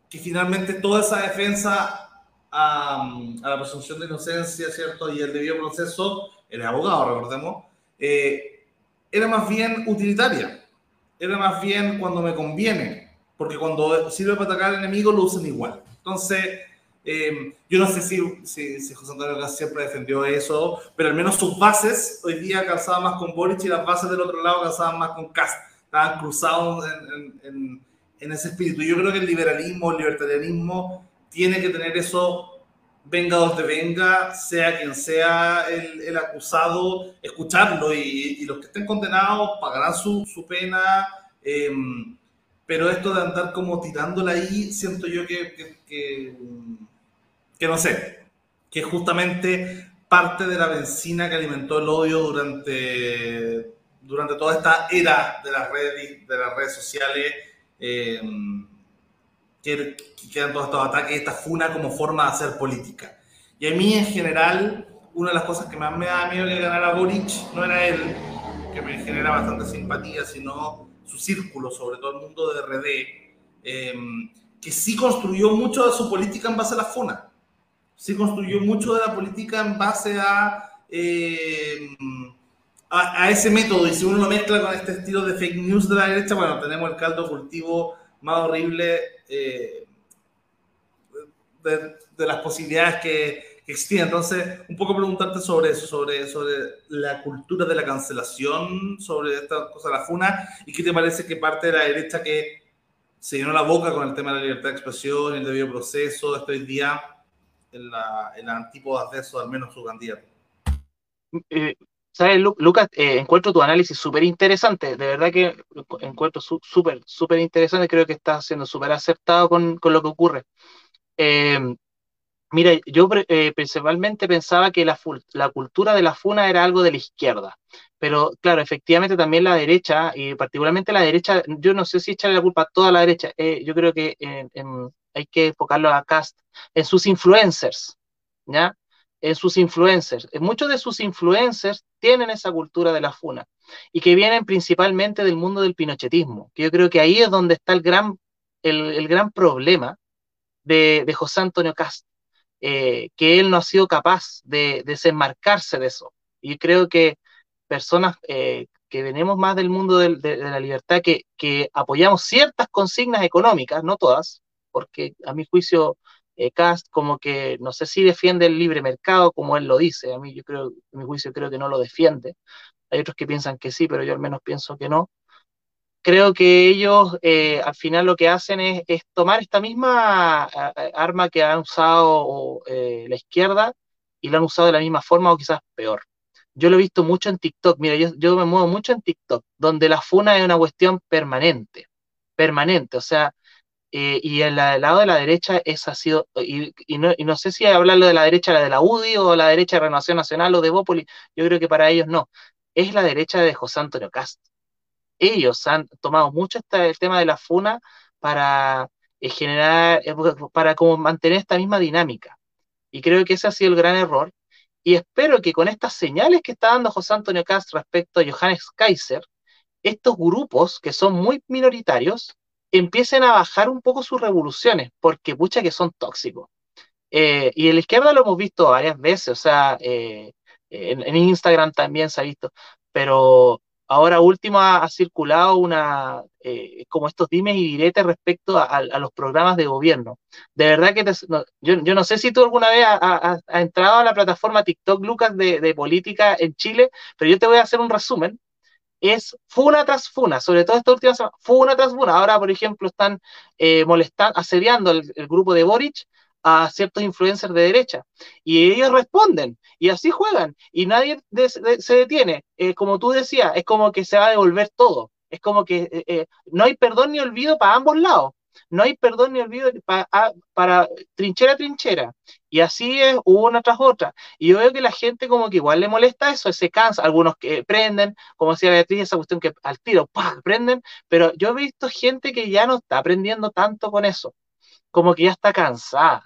que finalmente toda esa defensa a, la presunción de inocencia, ¿cierto? Y el debido proceso, el abogado, recordemos, eh, era más bien utilitaria. Era más bien cuando me conviene, porque cuando sirve para atacar al enemigo lo usan igual. Entonces, eh, yo no sé si, si, José Antonio siempre defendió eso, pero al menos sus bases hoy día calzaban más con Boric y las bases del otro lado calzaban más con Cast. Estaban cruzados en, en, en, ese espíritu. Yo creo que el liberalismo, el libertarianismo, tiene que tener eso, venga donde venga, sea quien sea el, el acusado, escucharlo y, y, los que estén condenados pagarán su, su pena. Eh, pero esto de andar como tirándola ahí, siento yo que, que que no sé, que justamente parte de la benzina que alimentó el odio durante, durante toda esta era de las redes, de las redes sociales, eh, que, quedan todos estos ataques, esta funa como forma de hacer política. Y a mí en general, una de las cosas que más me da miedo que ganara Boric no era él, que me genera bastante simpatía, sino su círculo, sobre todo el mundo de RD, eh, que sí construyó mucho de su política en base a la funa se construyó mucho de la política en base eh, a, a, ese método. Y si uno lo mezcla con este estilo de fake news de la derecha, bueno, tenemos el caldo cultivo más horrible eh, de, las posibilidades que, que, existían. Entonces, un poco preguntarte sobre eso, sobre, sobre la cultura de la cancelación, sobre esta cosa la funa, y qué te parece que parte de la derecha que se llenó la boca con el tema de la libertad de expresión, el debido proceso, esto hoy día en la, en antípodas de eso, al menos su candidato. Eh, ¿Sabes, Lucas? Eh, encuentro tu análisis súper interesante, de verdad que encuentro súper, súper interesante, creo que estás siendo súper acertado con, con, lo que ocurre. Eh, mira, yo principalmente pensaba que la, la cultura de la funa era algo de la izquierda, pero claro, efectivamente también la derecha, y particularmente la derecha, yo no sé si echarle la culpa a toda la derecha, yo creo que en, en, hay que enfocarlo a Cast, en sus influencers, ¿ya? En sus influencers. Muchos de sus influencers tienen esa cultura de la funa y que vienen principalmente del mundo del pinochetismo, que yo creo que ahí es donde está el gran, el, gran problema de, de, José Antonio Cast, eh, que él no ha sido capaz de, desenmarcarse de eso. Y creo que personas eh, que venimos más del mundo de, de la libertad, que, que, apoyamos ciertas consignas económicas, no todas, porque a mi juicio eh, Cast como que no sé si defiende el libre mercado como él lo dice, a mí yo creo, a mi juicio creo que no lo defiende. Hay otros que piensan que sí, pero yo al menos pienso que no. Creo que ellos eh, al final lo que hacen es, tomar esta misma arma que han usado eh, la izquierda y lo han usado de la misma forma o quizás peor. Yo lo he visto mucho en TikTok, mira, yo, yo me muevo mucho en TikTok, donde la funa es una cuestión permanente, permanente, o sea, eh, y el, lado de la derecha es ha sido, y, no, no, sé si hablarlo de la derecha de la UDI o la derecha de Renovación Nacional o de Bópoli, yo creo que para ellos no, es la derecha de José Antonio Cast. Ellos han tomado mucho el tema de la FUNA para eh, generar, eh, para como mantener esta misma dinámica. Y creo que ese ha sido el gran error. Y espero que con estas señales que está dando José Antonio Cast respecto a Johannes Kaiser, estos grupos que son muy minoritarios, empiecen a bajar un poco sus revoluciones, porque pucha que son tóxicos. Eh, y en la izquierda lo hemos visto varias veces, o sea, eh, en, Instagram también se ha visto, pero ahora último ha, circulado una, eh, como estos dimes y diretes respecto a, los programas de gobierno. De verdad que yo, yo, no sé si tú alguna vez has ha, entrado a la plataforma TikTok, Lucas, de política en Chile, pero yo te voy a hacer un resumen es funa tras funa, sobre todo esta última semana, funa tras funa. Ahora, por ejemplo, están eh, molestando, asediando el, grupo de Boric a ciertos influencers de derecha. Y ellos responden, y así juegan, y nadie se detiene. Como tú decías, es como que se va a devolver todo. Es como que eh, eh no hay perdón ni olvido para ambos lados. No hay perdón ni olvido para, trinchera a trinchera. Y así es una tras otra. Y yo veo que la gente como que igual le molesta eso, se cansa, algunos que prenden, como decía Beatriz, esa cuestión que al tiro, ¡pah! prenden, pero yo he visto gente que ya no está aprendiendo tanto con eso, como que ya está cansada.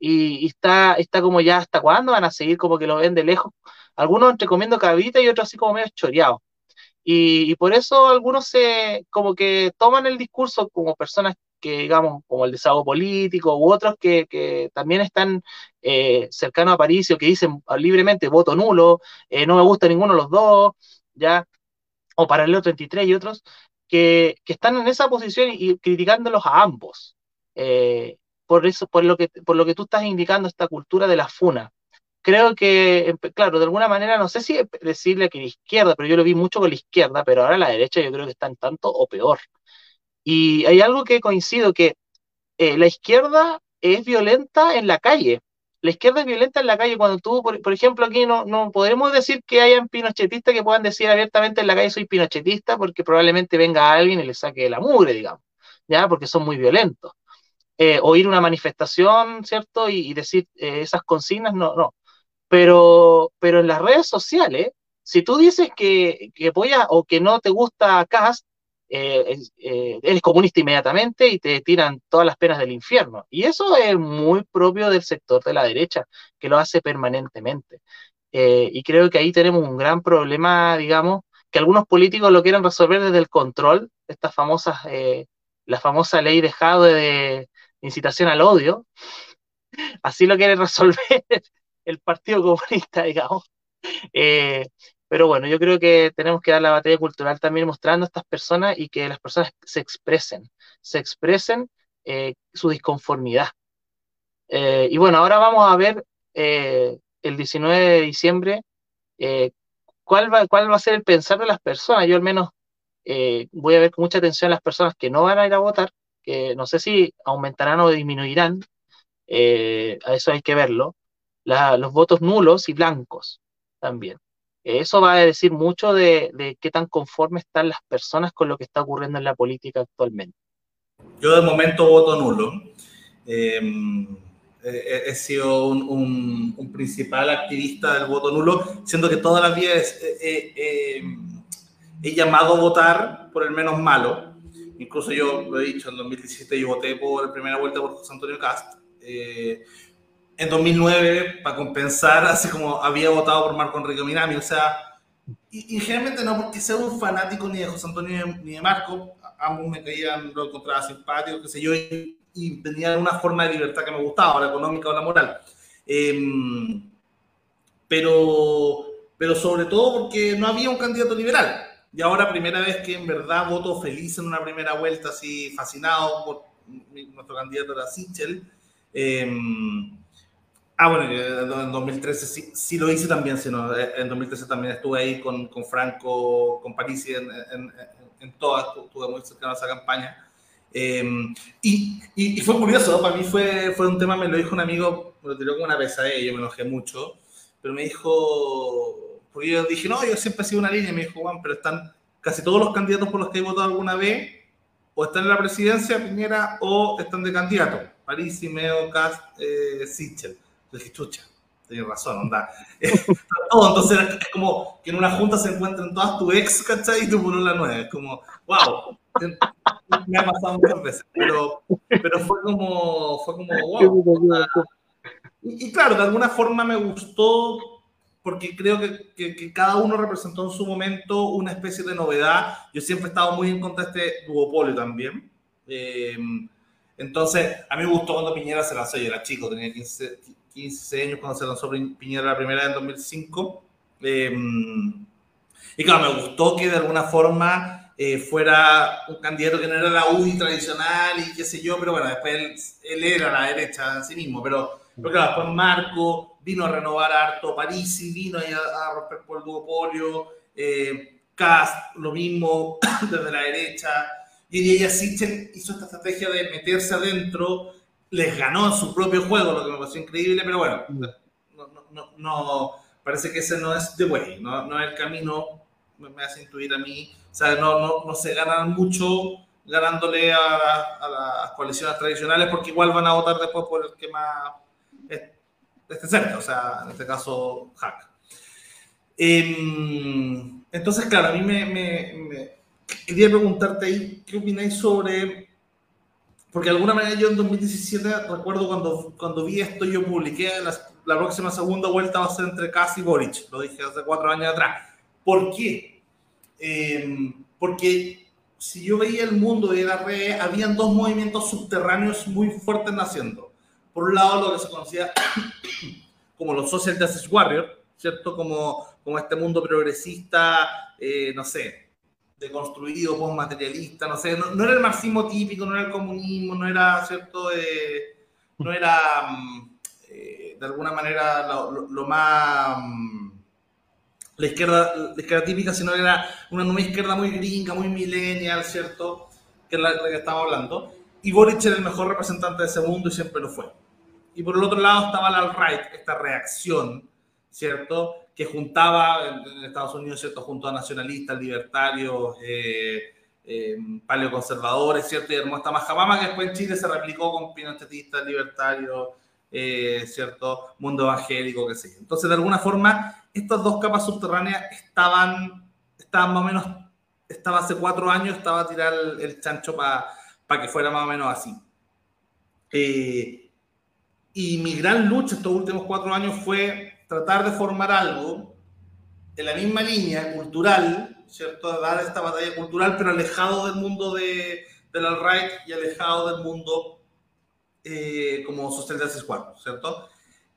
Y, está, está como ya hasta cuándo van a seguir como que lo ven de lejos. Algunos entre comiendo cabita y otros así como medio choreados. Y, por eso algunos se como que toman el discurso como personas que, digamos, como el desahogo político u otros que, que también están eh, cercanos a París o que dicen libremente voto nulo, eh, no me gusta ninguno de los dos, ya, o Paralelo 33 y otros, que, que están en esa posición y, criticándolos a ambos. Eh, por eso, por lo que, por lo que tú estás indicando, esta cultura de la funa creo que, claro, de alguna manera, no sé si decirle que la izquierda, pero yo lo vi mucho con la izquierda, pero ahora la derecha yo creo que está en tanto o peor. Y hay algo que coincido, que eh, la izquierda es violenta en la calle. La izquierda es violenta en la calle cuando tú, por, ejemplo, aquí no, no podemos decir que hayan pinochetistas que puedan decir abiertamente en la calle soy pinochetista porque probablemente venga alguien y le saque la mugre, digamos, ¿ya? Porque son muy violentos. Eh, oír una manifestación, ¿cierto? Y, decir eh, esas consignas, no, no. Pero, pero en las redes sociales, si tú dices que, que apoyas o que no te gusta Cast, eh, eh, eres comunista inmediatamente y te tiran todas las penas del infierno. Y eso es muy propio del sector de la derecha, que lo hace permanentemente. Eh, y creo que ahí tenemos un gran problema, digamos, que algunos políticos lo quieren resolver desde el control, esta famosa, la famosa ley de de incitación al odio. Así lo quieren resolver el Partido Comunista, digamos. Eh, pero bueno, yo creo que tenemos que dar la batalla cultural también mostrando a estas personas y que las personas se expresen, se expresen eh, su disconformidad. Eh, y bueno, ahora vamos a ver el 19 de diciembre cuál, va, cuál va a ser el pensar de las personas. Yo al menos voy a ver con mucha atención a las personas que no van a ir a votar, que no sé si aumentarán o disminuirán, a eso hay que verlo los votos nulos y blancos también. Eso va a decir mucho de, qué tan conformes están las personas con lo que está ocurriendo en la política actualmente. Yo de momento voto nulo. Em, he, sido un, principal activista del voto nulo, siendo que todas las vías he llamado a votar por el menos malo. Incluso yo lo he dicho, en 2017 yo voté por primera vuelta por José Antonio Cast. Eh, en 2009 para compensar, así como había votado por Marco Enrique Minami. O sea, y, generalmente no porque sea un fanático ni de José Antonio ni de Marco, ambos me caían, lo encontraba simpático, qué sé yo, y, tenía una forma de libertad que me gustaba, la económica o la moral. Em, pero, pero sobre todo porque no había un candidato liberal. Y ahora, primera vez que en verdad voto feliz en una primera vuelta, así fascinado por nuestro candidato era Sichel. Eh, Ah, bueno, en 2013 sí, sí, lo hice también, sino eh, en 2013 también estuve ahí con, con Franco, con París, en, en, en, todas, estuve muy cercano a esa campaña. Em, y, y, fue curioso, para mí fue, fue un tema, me lo dijo un amigo, me lo tiró como una pesadilla, yo me enojé mucho, pero me dijo, porque yo dije, no, yo siempre he sido una línea, y me dijo, Juan, pero están casi todos los candidatos por los que he votado alguna vez, o están en la presidencia, Piñera, o están de candidato, París, Meo, Cast, eh, Sichel dije, chucha, tenés razón, onda. todo, entonces es como que en una junta se encuentran todas tu ex, ¿cachai? Y tú la nueva. Es como, wow. Me ha pasado muchas veces, pero, pero fue como, fue como, wow. Y, y, claro, de alguna forma me gustó porque creo que, que, cada uno representó en su momento una especie de novedad. Yo siempre he estado muy en contra de este duopolio también. Eh, entonces, a mí me gustó cuando Piñera se lanzó, yo era chico, tenía 15, 15 años cuando se lanzó Piñera la primera en 2005. Em, y claro, me gustó que de alguna forma eh, fuera un candidato que no era la UDI tradicional y qué sé yo, pero bueno, después él, era la derecha en sí mismo. Pero, pero claro, después Marco vino a renovar harto Parisi, vino a, a romper por el duopolio. Eh, Cast, lo mismo desde la derecha. Y ella Sichel hizo esta estrategia de meterse adentro les ganó en su propio juego, lo que me pareció increíble, pero bueno, mm. no, no, no parece que ese no es the way, no, no es el camino, me, hace intuir a mí, o sea, no, no, no se ganan mucho ganándole a, las coaliciones tradicionales porque igual van a votar después por el que más esté cerca, o sea, en este caso, Hack. Em, entonces, claro, a mí me, quería preguntarte ahí, ¿qué opináis sobre porque de alguna manera yo en 2017 recuerdo cuando, cuando vi esto, yo publiqué la, la próxima segunda vuelta va a ser entre Kass y Boric, lo dije hace cuatro años atrás. ¿Por qué? Eh, porque si yo veía el mundo de la red, habían dos movimientos subterráneos muy fuertes naciendo. Por un lado, lo que se conocía como los Social Justice Warriors, ¿cierto? Como, como este mundo progresista, eh, no sé, deconstruido, postmaterialista, no sé, no, era el marxismo típico, no era el comunismo, no era, ¿cierto? Eh, no era, mm, eh, de alguna manera, lo, más... Mm, la izquierda, la izquierda típica, sino era una nueva izquierda muy gringa, muy millennial, ¿cierto? Que es la, la que estamos hablando. Y Boric era el mejor representante de ese mundo y siempre lo fue. Y por el otro lado estaba la alt-right, esta reacción, ¿cierto? Que juntaba en, Estados Unidos, ¿cierto? Junto a nacionalistas, libertarios, eh, eh, paleoconservadores, ¿cierto? Y armó esta majamama que después en Chile se replicó con pinochetistas, libertarios, eh, ¿cierto? Mundo evangélico, qué sé yo. Entonces, de alguna forma, estas dos capas subterráneas estaban, estaban más o menos, estaba hace cuatro años, estaba a tirar el, chancho para que fuera más o menos así. y mi gran lucha estos últimos cuatro años fue tratar de formar algo en la misma línea cultural, ¿cierto? Dar esta batalla cultural, pero alejado del mundo de, del alt-right y alejado del mundo eh, como social justice warrior, ¿cierto?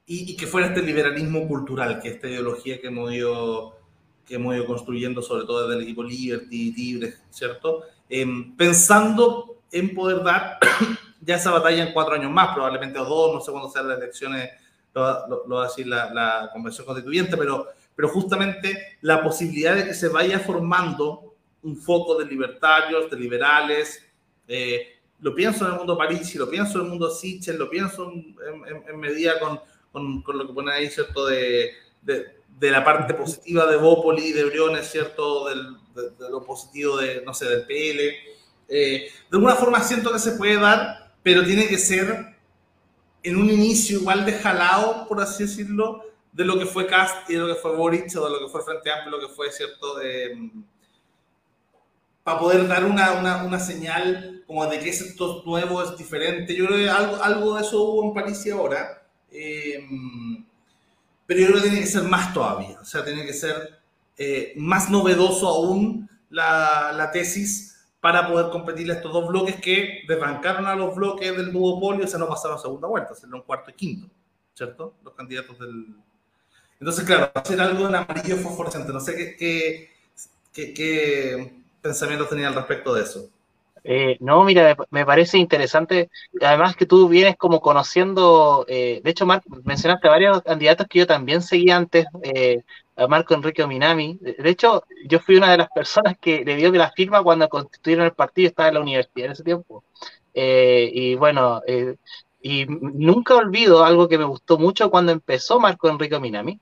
Y, que fuera este liberalismo cultural, que esta ideología que hemos ido, que hemos ido construyendo, sobre todo desde el equipo Liberty, Libre, ¿cierto? Em, pensando en poder dar ya esa batalla en cuatro años más, probablemente o dos, no sé cuándo sean las elecciones lo, va a decir la, la, Convención Constituyente, pero, pero justamente la posibilidad de que se vaya formando un foco de libertarios, de liberales, eh, lo pienso en el mundo París, lo pienso en el mundo Sichel, lo pienso en, en, medida con, con, con, lo que pone ahí, ¿cierto? De, de, de, la parte positiva de Bópoli, de Briones, ¿cierto? Del, de, lo positivo de, no sé, del PL. Eh, de alguna forma siento que se puede dar, pero tiene que ser en un inicio igual de jalado, por así decirlo, de lo que fue Cast y de lo que fue Boric o de lo que fue Frente Amplio, lo que fue, ¿cierto? para poder dar una, una, una, señal como de que esto nuevo es diferente. Yo creo que algo, algo de eso hubo en París y ahora, em, pero yo creo que tiene que ser más todavía, o sea, tiene que ser eh, más novedoso aún la, la tesis para poder competir a estos dos bloques que desbancaron a los bloques del duopolio, o sea, no pasaron a segunda vuelta, sino un cuarto y quinto, ¿cierto? Los candidatos del... Entonces, claro, hacer algo en amarillo fosforescente. No sé qué, qué, qué, pensamientos tenía al respecto de eso. Eh, no, mira, me parece interesante. Además que tú vienes como conociendo, eh, de hecho, Marc, mencionaste varios candidatos que yo también seguía antes, eh, a Marco Enrique Ominami. De hecho, yo fui una de las personas que le dio la firma cuando constituyeron el partido, estaba en la universidad en ese tiempo. y bueno, y nunca olvido algo que me gustó mucho cuando empezó Marco Enrique Ominami,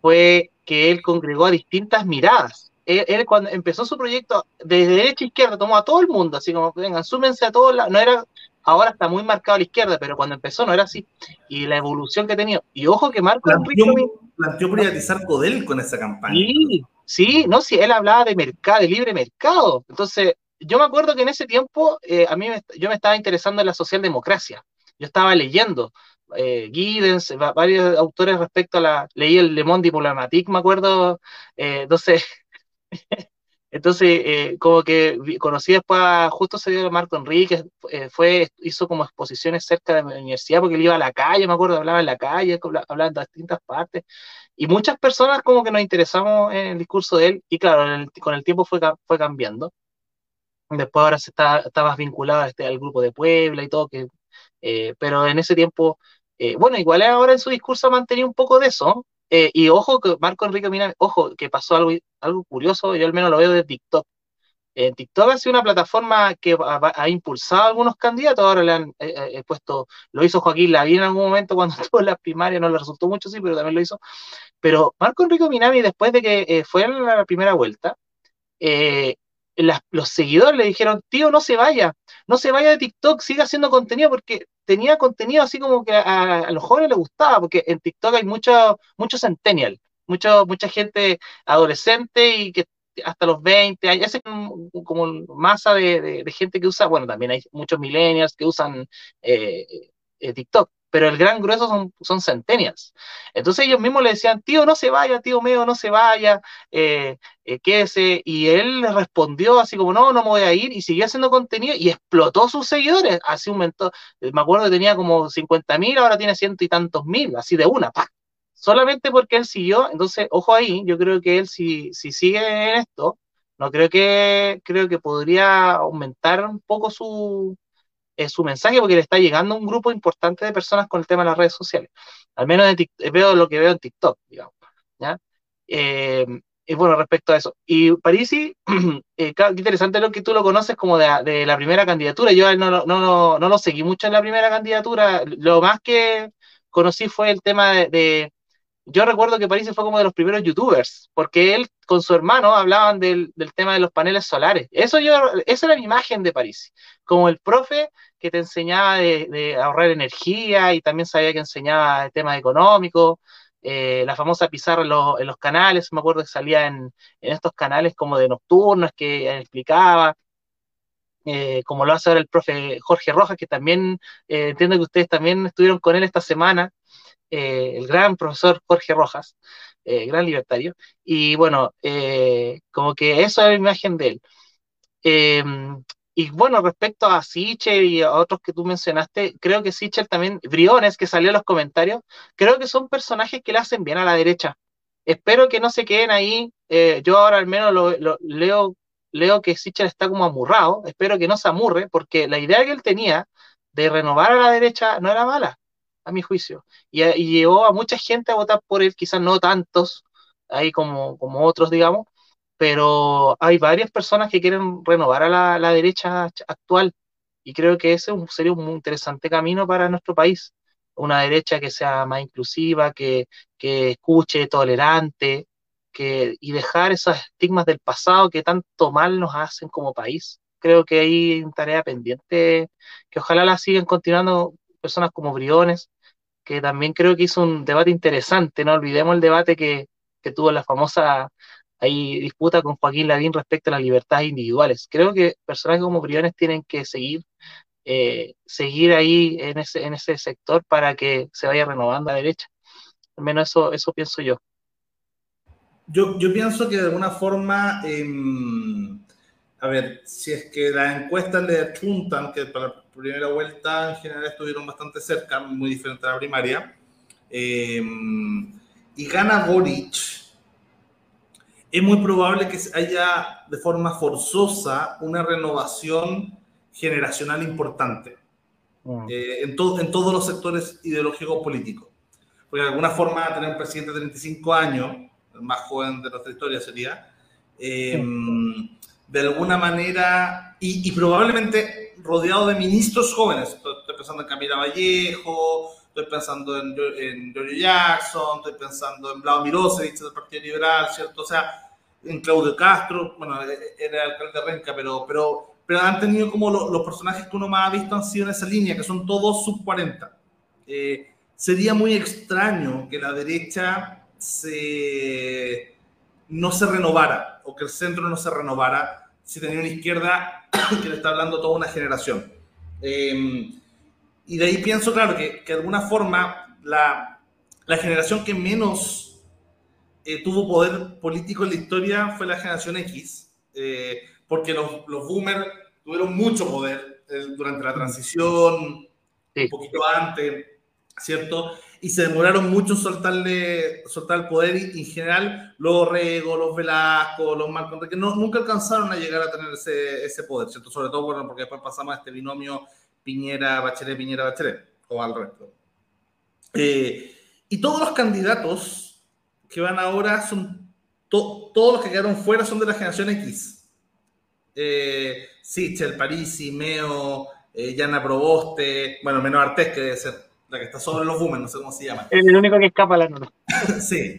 fue que él congregó a distintas miradas. Él, cuando empezó su proyecto, desde derecha a izquierda, tomó a todo el mundo, así como, vengan, súmense a todos, no era, ahora está muy marcado a la izquierda, pero cuando empezó no era así, y la evolución que ha tenido, y ojo que Marco planteó, planteó privatizar Codel con esa campaña. Sí, sí, no, sí, él hablaba de mercado, de libre mercado, entonces, yo me acuerdo que en ese tiempo, eh, a mí yo me estaba interesando en la socialdemocracia, yo estaba leyendo, eh, varios autores respecto a la, leí el Le Monde Diplomatique, me acuerdo, eh, entonces Entonces, eh, como que conocí después, justo se dio Marco Enrique, eh, fue, hizo como exposiciones cerca de mi universidad porque él iba a la calle, me acuerdo, hablaba en la calle, hablaba en distintas partes, y muchas personas como que nos interesamos en el discurso de él, y claro, con el tiempo fue, fue cambiando. Después ahora se está, más vinculado este, al grupo de Puebla y todo, que, eh, pero en ese tiempo, bueno, igual ahora en su discurso ha mantenido un poco de eso, eh, y ojo que Marco Enrique Mina, ojo que pasó algo, algo curioso, yo al menos lo veo de TikTok. Eh, TikTok ha sido una plataforma que ha, impulsado a algunos candidatos, ahora le han eh, eh, puesto, lo hizo Joaquín Lavín en algún momento cuando estuvo en la primaria, no le resultó mucho, sí, pero también lo hizo. Pero Marco Enrique Minami, después de que fue en la primera vuelta, los seguidores le dijeron, tío, no se vaya, no se vaya de TikTok, siga haciendo contenido, porque tenía contenido así como que a, los jóvenes les gustaba, porque en TikTok hay mucho, mucho centennial, mucho, mucha gente adolescente y que hasta los 20 años, es como, masa de, gente que usa, bueno, también hay muchos millennials que usan eh, eh, TikTok, pero el gran grueso son, son centenias. Entonces ellos mismos le decían, tío, no se vaya, tío mío, no se vaya, eh, eh. Y él respondió así como, no, no me voy a ir, y siguió haciendo contenido y explotó sus seguidores. Así aumentó, eh, me acuerdo que tenía como 50 mil, ahora tiene ciento y tantos mil, así de una, pa. Solamente porque él siguió, entonces, ojo ahí, yo creo que él si, si sigue en esto, no creo que, creo que podría aumentar un poco su, su mensaje porque le está llegando a un grupo importante de personas con el tema de las redes sociales. Al menos veo lo que veo en TikTok, digamos. ¿ya? Eh, y bueno, respecto a eso. Y Parisi, eh, qué interesante lo que tú lo conoces como de, la primera candidatura. Yo no, no, no, no, lo seguí mucho en la primera candidatura. Lo más que conocí fue el tema de, yo recuerdo que París fue como de los primeros youtubers, porque él con su hermano hablaban del, tema de los paneles solares. Eso yo, esa era mi imagen de París, como el profe que te enseñaba de, ahorrar energía y también sabía que enseñaba temas económicos, eh, la famosa pizarra en los, canales, me acuerdo que salía en, estos canales como de nocturnos que explicaba. Eh, como lo hace ahora el profe Jorge Rojas, que también eh, entiendo que ustedes también estuvieron con él esta semana, el gran profesor Jorge Rojas, gran libertario, y bueno, como que eso es la imagen de él. Y bueno, respecto a Sichel y a otros que tú mencionaste, creo que Sichel también, Briones, que salió en los comentarios, creo que son personajes que le hacen bien a la derecha. Espero que no se queden ahí. yo ahora al menos lo, leo, leo que Sichel está como amurrado. Espero que no se amurre, porque la idea que él tenía de renovar a la derecha no era mala a mi juicio. Y, llevó a mucha gente a votar por él, quizás no tantos, ahí como, como otros, digamos, pero hay varias personas que quieren renovar a la, derecha actual y creo que ese sería un muy interesante camino para nuestro país. Una derecha que sea más inclusiva, que, que escuche, tolerante, que, y dejar esos estigmas del pasado que tanto mal nos hacen como país. Creo que hay una tarea pendiente que ojalá la sigan continuando personas como Briones, que también creo que hizo un debate interesante, no olvidemos el debate que, tuvo la famosa ahí, disputa con Joaquín Lavín respecto a las libertades individuales. Creo que personajes como Briones tienen que seguir, eh, seguir ahí en ese, en ese sector para que se vaya renovando a la derecha. Al menos eso, eso pienso yo. Yo, yo pienso que de alguna forma, em, a ver, si es que las encuestas le apuntan que para primera vuelta en general estuvieron bastante cerca, muy diferente a la primaria. Eh, y gana Boric. Es muy probable que haya de forma forzosa una renovación generacional importante mm. eh, en, en todos los sectores ideológicos políticos. Porque de alguna forma tener un presidente de 35 años, el más joven de nuestra historia sería, eh, de alguna manera, y, y probablemente rodeado de ministros jóvenes. Estoy pensando en Camila Vallejo, estoy pensando en, en Giorgio Jackson, estoy pensando en Vlado Mirosevic del Partido Liberal, ¿cierto? O sea, en Claudio Castro, bueno, e, e, era alcalde de Renca, pero, pero, pero han tenido como los personajes que uno más ha visto han sido en esa línea, que son todos sub 40. Eh, sería muy extraño que la derecha se, no se renovara o que el centro no se renovara si tenía una izquierda que le está hablando toda una generación. Em, y de ahí pienso, claro, que, que de alguna forma la, la generación que menos eh, tuvo poder político en la historia fue la generación X, eh, porque los, los boomers tuvieron mucho poder eh, durante la transición, un poquito antes, ¿cierto? y se demoraron mucho en soltarle, soltar el poder y, en general los Rego, los Velasco, los Marcos que no, nunca alcanzaron a llegar a tener ese, ese poder, ¿cierto? Sobre todo bueno, porque después pasamos a este binomio Piñera, Bachelet, Piñera, Bachelet, o al resto. Eh, y todos los candidatos que van ahora son, todos los que quedaron fuera son de la generación X. Eh, Sichel, Parisi, Meo, eh, Yana Proboste, bueno, menos Artés que debe ser la que está sobre los boomers, no sé cómo se llama. Es el único que escapa la nota. sí.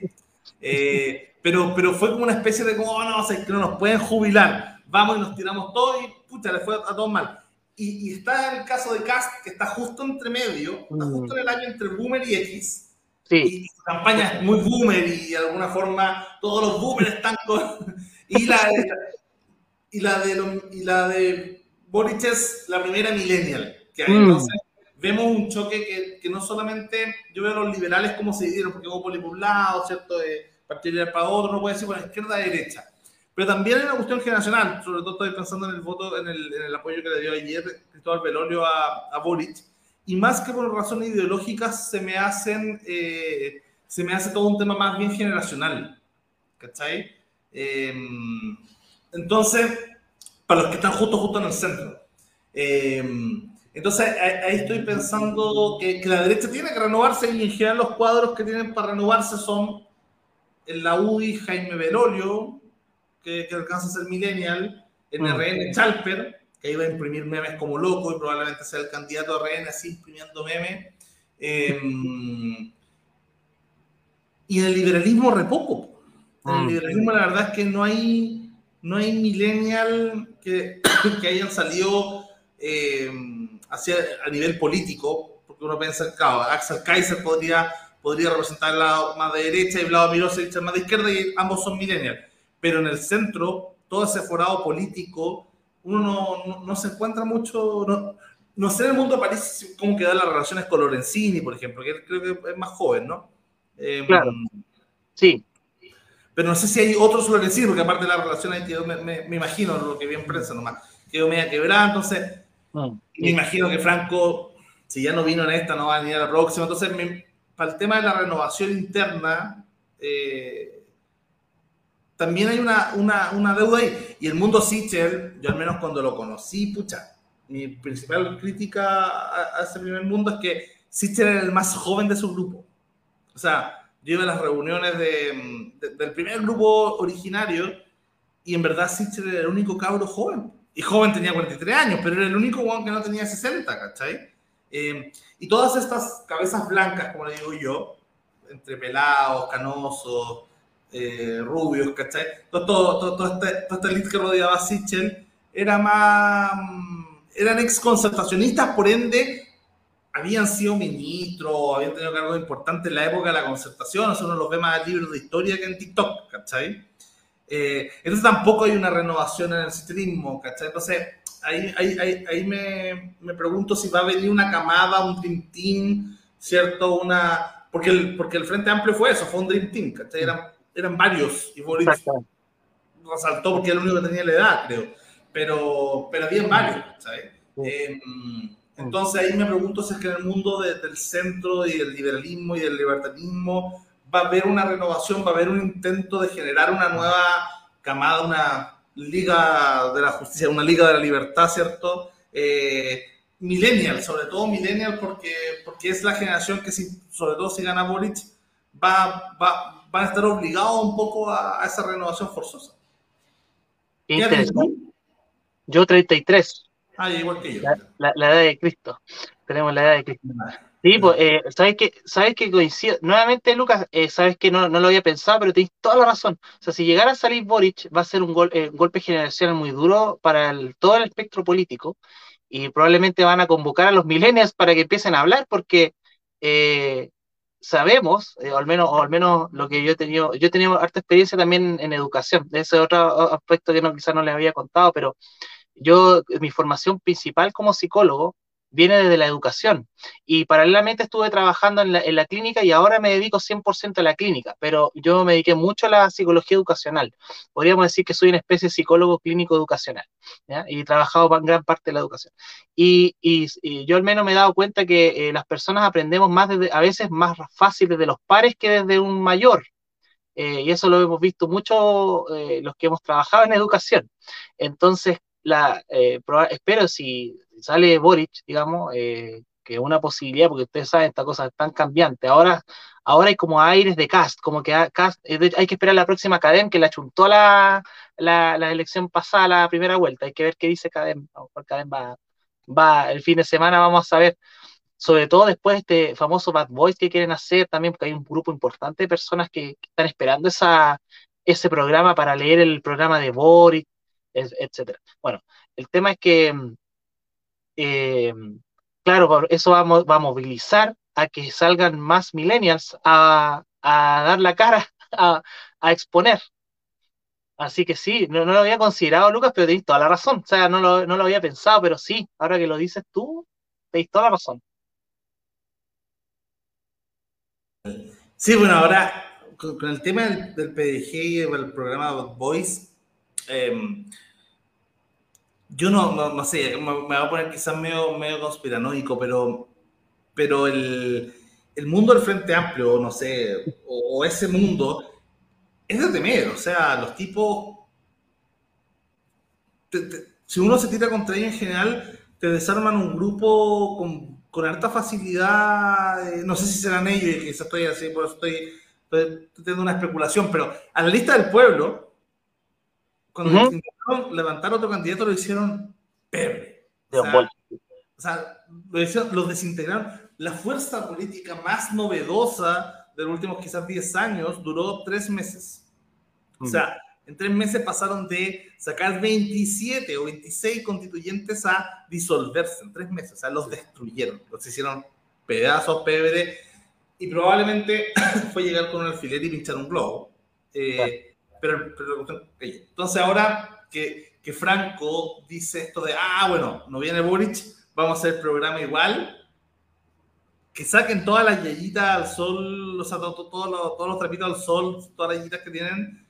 Eh, pero, pero fue como una especie de como, oh, no, sé, que no nos pueden jubilar. vamos y nos tiramos todo y pucha, le fue a todos mal. Y, está el caso de Cast, que está justo entre medio, está mm. justo en el año entre Boomer y X. Sí. Y su campaña es muy Boomer y de alguna forma todos los Boomers están con... y la de, y la de, y la de Boric es la primera millennial que hay. Mm. Entonces, vemos un choque que, que, no solamente yo veo a los liberales como se dividieron, porque hubo por un lado, ¿cierto? De partido para otro, no puede decir por la izquierda a derecha. Pero también hay una cuestión generacional, sobre todo estoy pensando en el voto, en el, en el apoyo que le dio ayer Cristóbal Belolio a, a Boric, y más que por razones ideológicas se me hacen, eh, se me hace todo un tema más bien generacional, ¿cachai? Eh, entonces, para los que están justo, justo en el centro. Eh, entonces, ahí estoy pensando que, que, la derecha tiene que renovarse y en general los cuadros que tienen para renovarse son en la UDI Jaime Belolio, que, que alcanza a ser millennial, en mm. RN Chalper, que iba a imprimir memes como loco y probablemente sea el candidato a RN así imprimiendo memes. Em, y en el liberalismo repoco. En el mm. liberalismo la verdad es que no hay, no hay millennial que, que hayan salido em, hacia, a nivel político, porque uno piensa, claro, Axel Kaiser podría, podría representar el lado más de derecha y Vladimir el más de izquierda y ambos son millennial. Pero en el centro, todo ese forado político uno no, no, se encuentra mucho, no, no, sé en el mundo de París cómo quedan las relaciones con Lorenzini, por ejemplo, que creo que es más joven, ¿no? Em, claro, sí. Pero no sé si hay otros Lorenzini, porque aparte de la relación ahí me, me, imagino lo que vi en prensa nomás, quedó media quebrada, entonces ah, me imagino que Franco, si ya no vino en esta, no va a venir a la próxima, entonces para el tema de la renovación interna, eh, también hay una, una, una, deuda ahí. Y el mundo Sichel, yo al menos cuando lo conocí, pucha, mi principal crítica a, ese primer mundo es que Sichel era el más joven de su grupo. O sea, yo iba a las reuniones de, del primer grupo originario y en verdad Sichel era el único cabro joven. Y joven tenía 43 años, pero era el único que no tenía 60, ¿cachai? Eh, y todas estas cabezas blancas, como le digo yo, entre pelados, canosos, eh, rubios, ¿cachai? Todo, todo, todo, este, todo este elite que rodeaba a Sichel era más, mm, eran ex concertacionistas, por ende, habían sido ministros, habían tenido cargos importantes en la época de la concertación, eso uno los ve más libros de historia que en TikTok, ¿cachai? Eh, entonces tampoco hay una renovación en el ciclismo, ¿cachai? Entonces, ahí, ahí, ahí, ahí me, me, pregunto si va a venir una camada, un dream team, ¿cierto? Una... Porque el, porque el Frente Amplio fue eso, fue un dream team, ¿cachai? Eran eran varios y Boric resaltó porque era el único que tenía la edad, creo. Pero, pero había varios, ¿sabes? Eh, entonces ahí me pregunto si es que en el mundo del centro y del liberalismo y del libertarismo va a haber una renovación, va a haber un intento de generar una nueva camada, una liga de la justicia, una liga de la libertad, ¿cierto? Eh, millennial, sobre todo millennial, porque, porque es la generación que, si, sobre todo si gana Boric, va, va, van a estar obligados un poco a, esa renovación forzosa. Yo 33. Ah, igual que yo. La, edad de Cristo. Tenemos la edad de Cristo. Sí, pues, eh, ¿sabes que ¿Sabes que coincide? Nuevamente, Lucas, eh, sabes que no, no, lo había pensado, pero tienes toda la razón. O sea, si llegara a salir Boric, va a ser un, eh, golpe generacional muy duro para todo el espectro político y probablemente van a convocar a los millennials para que empiecen a hablar porque sabemos, eh, o, al menos, o al menos lo que yo he tenido, yo he tenido harta experiencia también en educación, ese es otro aspecto que no, quizás no les había contado, pero yo, mi formación principal como psicólogo viene desde la educación. Y paralelamente estuve trabajando en la, clínica y ahora me dedico 100% a la clínica, pero yo me dediqué mucho a la psicología educacional. Podríamos decir que soy una especie de psicólogo clínico educacional y he trabajado en gran parte de la educación. Y, yo al menos me he dado cuenta que eh, las personas aprendemos más desde, a veces más fácil desde los pares que desde un mayor. Eh, y eso lo hemos visto mucho eh, los que hemos trabajado en educación. Entonces, la, espero si sale Boric, digamos, eh, que es una posibilidad, porque ustedes saben, esta cosa es tan cambiante. Ahora, ahora hay como aires de cast, como que eh, hay que esperar la próxima Cadem, que la chuntó la, la, elección pasada, la primera vuelta. Hay que ver qué dice Cadem. Cadem va, va, el fin de semana vamos a saber, sobre todo después de este famoso Bad Boys que quieren hacer también, porque hay un grupo importante de personas que, están esperando esa, ese programa para leer el programa de Boric etcétera. Bueno, el tema es que, eh, claro, eso va, a movilizar a que salgan más millennials a, a dar la cara, a, a exponer. Así que sí, no, lo había considerado, Lucas, pero tenéis toda la razón. O sea, no lo, no lo había pensado, pero sí, ahora que lo dices tú, tenéis toda la razón. Sí, bueno, ahora con, el tema del, PDG y el programa Voice, em, yo no, no, sé, me, voy a poner quizás medio, medio conspiranoico, pero, pero el, el mundo del Frente Amplio, no sé, o, ese mundo, es de temer. O sea, los tipos, si uno se tira contra ellos en general, te desarman un grupo con, con harta facilidad. Eh, no sé si serán ellos, quizás estoy así, por eso estoy, teniendo una especulación, pero a la lista del pueblo, cuando intentaron levantar otro candidato, lo hicieron pebre. O sea, los desintegraron. La fuerza política más novedosa de los últimos quizás 10 años duró tres meses. O sea, en tres meses pasaron de sacar 27 o 26 constituyentes a disolverse en tres meses. O sea, los destruyeron, los hicieron pedazos, pebre, y probablemente fue llegar con un alfiler y pinchar un globo. Eh, pero, entonces ahora que, que, Franco dice esto de, ah, bueno, no viene Boric, vamos a hacer el programa igual, que saquen todas las yayitas al sol, o sea, todos los, todos los trapitos al sol, todas las yayitas que tienen,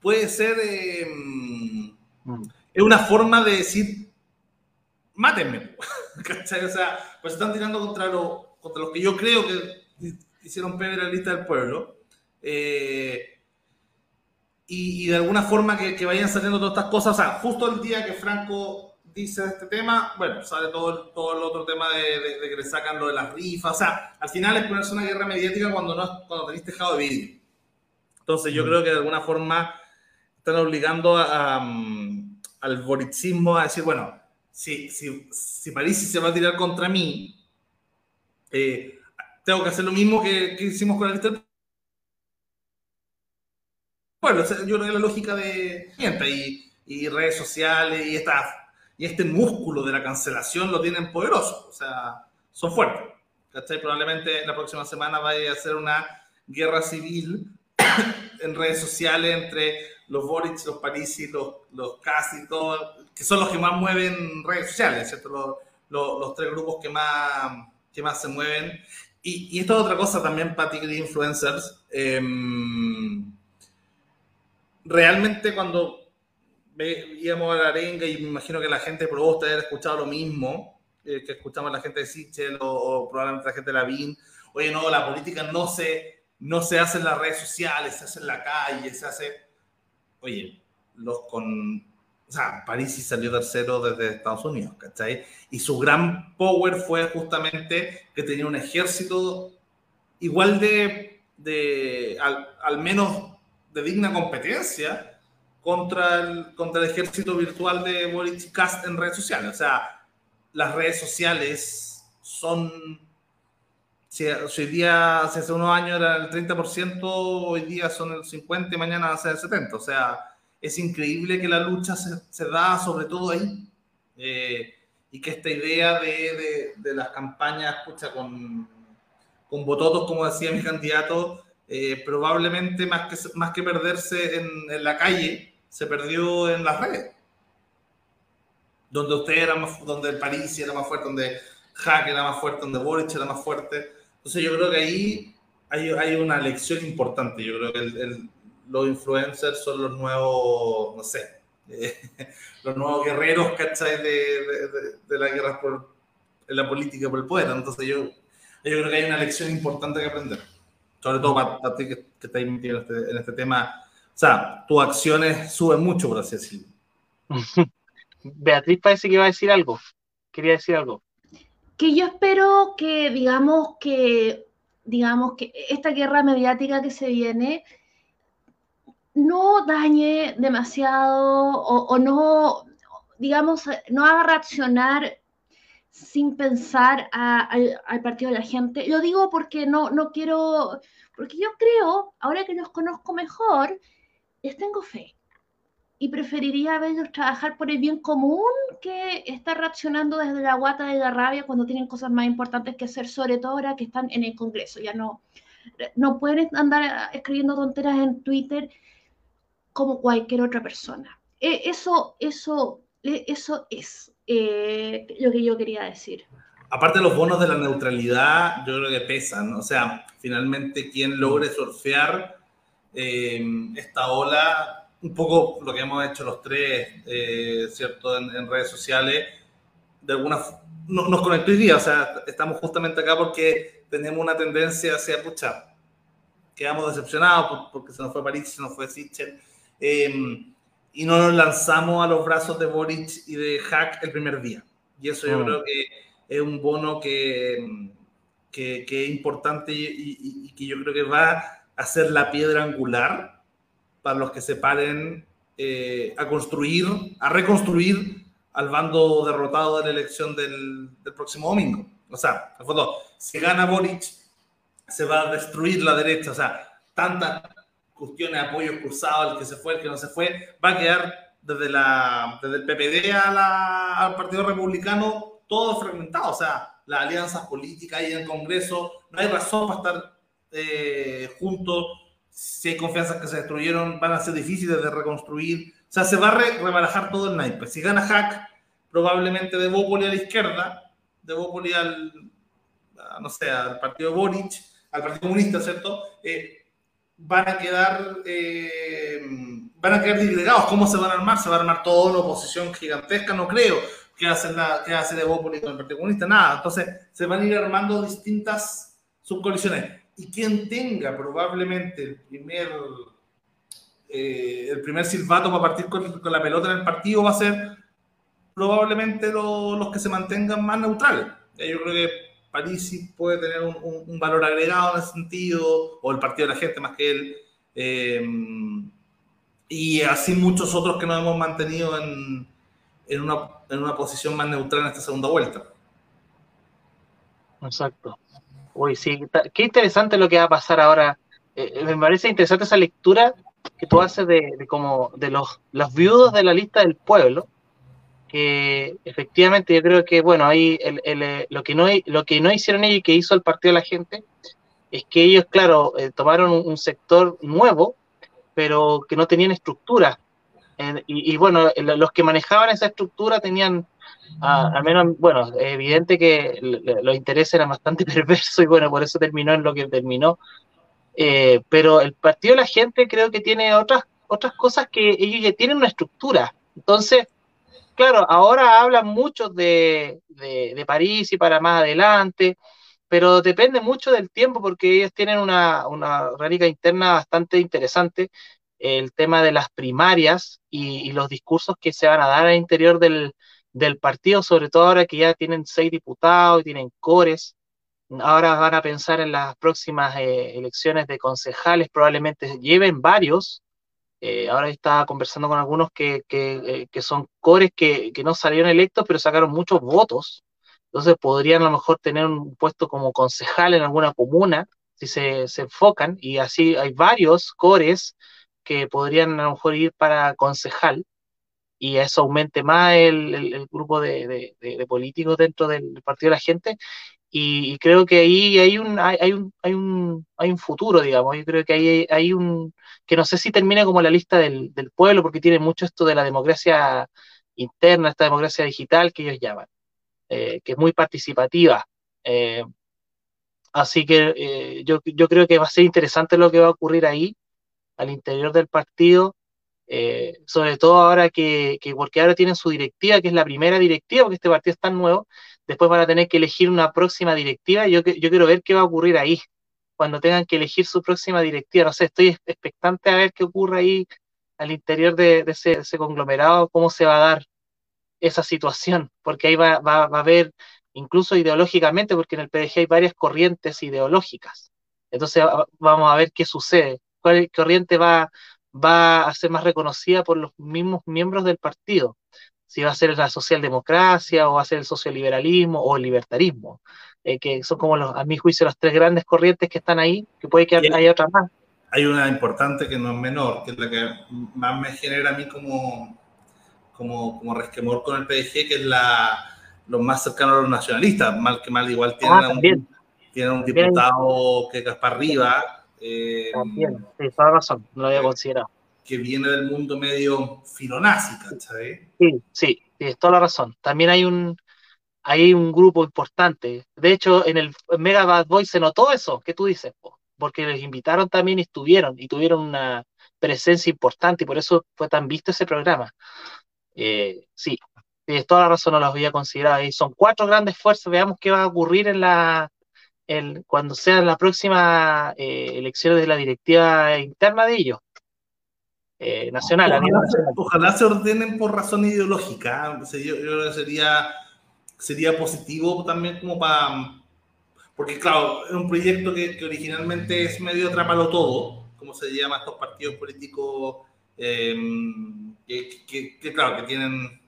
puede ser, em, mm. es una forma de decir, mátenme, ¿cachai? O sea, pues están tirando contra, lo, contra los que yo creo que hicieron pebre la lista del pueblo. Eh, y, de alguna forma que, que, vayan saliendo todas estas cosas, o sea, justo el día que Franco dice este tema, bueno, sale todo el, todo el otro tema de, de, que le sacan lo de las rifas, o sea, al final es ponerse una guerra mediática cuando, no, cuando tenéis tejado de vídeo. Entonces yo mm. creo que de alguna forma están obligando a, al boricismo a decir, bueno, si, si, si París se va a tirar contra mí, eh, tengo que hacer lo mismo que, que hicimos con la lista bueno, yo creo que la lógica de y, y redes sociales y esta y este músculo de la cancelación lo tienen poderoso, o sea, son fuertes. ¿cachai? Probablemente la próxima semana vaya a ser una guerra civil en redes sociales entre los Boric, los Parisi, los, los Casi, todo, que son los que más mueven redes sociales, ¿cierto? Los, los, los tres grupos que más, que más se mueven. Y, y esto es otra cosa también para ti, influencers. Eh, realmente cuando íbamos a la arenga y me imagino que la gente probó haber escuchado lo mismo eh, que escuchamos la gente de Sichel o, probablemente la gente de la BIN. Oye, no, la política no se, no se hace en las redes sociales, se hace en la calle, se hace... Oye, los con... O sea, París salió tercero desde Estados Unidos, ¿cachai? Y su gran power fue justamente que tenía un ejército igual de, de al, al menos de digna competencia contra el, contra el ejército virtual de Boric Cast en redes sociales. O sea, las redes sociales son, si, hoy día, hace unos años era el 30%, hoy día son el 50% y mañana va a ser el 70%. O sea, es increíble que la lucha se, se da sobre todo ahí. Eh, y que esta idea de, de, de las campañas, escucha, con, con bototos, como decía mi candidato, eh, probablemente más que, más que perderse en, en la calle, se perdió en las redes. Donde usted era más, donde el París era más fuerte, donde Hack era más fuerte, donde Boric era más fuerte. Entonces yo creo que ahí hay, hay una lección importante. Yo creo que los influencers son los nuevos, no sé, los nuevos guerreros, ¿cachai? De, de, de, la guerra por la política por el poder. Entonces yo, yo creo que hay una lección importante que aprender. Sobre todo para, ti que, que estás metido en este, en este tema o sea, tus acciones suben mucho, por así decirlo. Beatriz parece que iba a decir algo. Quería decir algo. Que yo espero que, digamos, que, digamos, que esta guerra mediática que se viene no dañe demasiado o, no, digamos, no haga reaccionar sin pensar al, al, partido de la gente. Lo digo porque no, no quiero, porque yo creo, ahora que los conozco mejor, les tengo fe. y preferiría verlos trabajar por el bien común que estar reaccionando desde la guata de la rabia cuando tienen cosas más importantes que hacer, sobre todo ahora que están en el Congreso. Ya no, no pueden andar escribiendo tonteras en Twitter como cualquier otra persona. E, eso, eso, e, eso es eh, lo que yo quería decir. Aparte los bonos de la neutralidad, yo creo que pesan. O sea, finalmente quien logre surfear eh, esta ola un poco lo que hemos hecho los tres, eh, ¿cierto? En, redes sociales, de alguna no, nos conectó hoy día, o sea, estamos justamente acá porque tenemos una tendencia hacia, pucha, quedamos decepcionados porque se nos fue París, se nos fue Sichel, em, y no nos lanzamos a los brazos de Boric y de Hack el primer día. Y eso yo mm. creo que es un bono que, que, es importante y, y que yo creo que va a ser la piedra angular para los que se paren eh, a construir, a reconstruir al bando derrotado de la elección del, próximo domingo. O sea, en fondo, si gana Boric, se va a destruir la derecha. O sea, tantas cuestiones de apoyo cruzados, el que se fue, el que no se fue, va a quedar desde, la, desde el PPD al Partido Republicano todo fragmentado. O sea, las alianzas políticas en el Congreso, no hay razón para estar eh, juntos si hay confianzas que se destruyeron, van a ser difíciles de reconstruir. O sea, se va a rebarajar todo el naipe. Si gana Hack, probablemente de Bópoli a la izquierda, de Bópoli al, no sé, al partido Boric, al Partido Comunista, ¿cierto? Eh, van a quedar eh, van a quedar disgregados. ¿Cómo se van a armar? ¿Se va a armar toda una oposición gigantesca? No creo. ¿Qué hace, la, qué hace con el Partido Comunista? Nada. Entonces, se van a ir armando distintas subcoaliciones y quien tenga probablemente el primer, eh, el primer silbato para partir con, la pelota en el partido va a ser probablemente los que se mantengan más neutrales. Yo creo que París puede tener un, valor agregado en ese sentido, o el partido de la gente más que él. Eh, y así muchos otros que nos hemos mantenido en, en, una, en una posición más neutral en esta segunda vuelta. Exacto. Uy, sí, qué interesante lo que va a pasar ahora. Eh, eh, me parece interesante esa lectura que tú haces de, como de los, los viudos de la lista del pueblo, que efectivamente yo creo que, bueno, ahí eh, lo, que no, lo que no hicieron ellos y que hizo el Partido de la Gente es que ellos, claro, tomaron un, sector nuevo, pero que no tenían estructura. y, y, bueno, los que manejaban esa estructura tenían Ah, al menos, bueno, es evidente que los intereses eran bastante perversos y bueno, por eso terminó en lo que terminó. Eh, pero el partido de la gente creo que tiene otras, otras cosas que ellos ya tienen una estructura. Entonces, claro, ahora hablan mucho de, de, París y para más adelante, pero depende mucho del tiempo porque ellos tienen una, una interna bastante interesante. El tema de las primarias y los discursos que se van a dar al interior del, del partido, sobre todo ahora que ya tienen seis diputados y tienen cores. Ahora van a pensar en las próximas eh, elecciones de concejales, probablemente lleven varios. Eh, ahora estaba conversando con algunos que, que, eh, son cores que, no salieron electos, pero sacaron muchos votos. Entonces podrían a lo mejor tener un puesto como concejal en alguna comuna, si se, se enfocan, y así hay varios cores que podrían a lo mejor ir para concejal y eso aumente más el, grupo de, políticos dentro del Partido de la Gente. Y, creo que ahí hay un, hay, un, hay, un, hay un futuro, digamos. Yo creo que ahí hay, un, que no sé si termina como la lista del, pueblo, porque tiene mucho esto de la democracia interna, esta democracia digital que ellos llaman, eh, que es muy participativa. Eh, así que eh, yo, yo creo que va a ser interesante lo que va a ocurrir ahí, al interior del partido. Sobre todo ahora que, porque ahora tienen su directiva, que es la primera directiva, porque este partido es tan nuevo, después van a tener que elegir una próxima directiva. Yo, yo quiero ver qué va a ocurrir ahí, cuando tengan que elegir su próxima directiva. No sé, estoy expectante a ver qué ocurre ahí al interior de, ese, conglomerado, cómo se va a dar esa situación, porque ahí va, va, a haber, incluso ideológicamente, porque en el PDG hay varias corrientes ideológicas. Entonces vamos a ver qué sucede, cuál corriente va, va a ser más reconocida por los mismos miembros del partido. Si va a ser la socialdemocracia o va a ser el socioliberalismo o el libertarismo, eh, que son como los, a mi juicio las tres grandes corrientes que están ahí, que puede que haya otras más. hay una importante que no es menor, que es la que más me genera a mí como, como, como resquemor con el PDG, que es la, los más cercanos a los nacionalistas. Mal que mal, igual tienen, Ah, un, tienen un diputado que es para arriba, eh, También, sí, toda razón, no lo había considerado. Que viene del mundo medio filonazi, ¿cachai? Sí, sí, tienes toda la razón. También hay un, hay un grupo importante. De hecho, en el Mega Bad Boy se notó eso que tú dices, po, porque les invitaron también y estuvieron, y tuvieron una presencia importante, y por eso fue tan visto ese programa. Eh, sí, tienes toda la razón, no los había considerado. Son cuatro grandes fuerzas, veamos qué va a ocurrir en la, cuando sea la próxima eh, elección de la directiva interna de ellos. Eh, nacional, Ojalá ojalá se ordenen por razón ideológica. Sea, yo, yo creo que sería, sería positivo también como para... Porque claro, es un proyecto que, que originalmente es medio trápalo todo, como se llama estos partidos políticos eh, que, que- que, claro, que tienen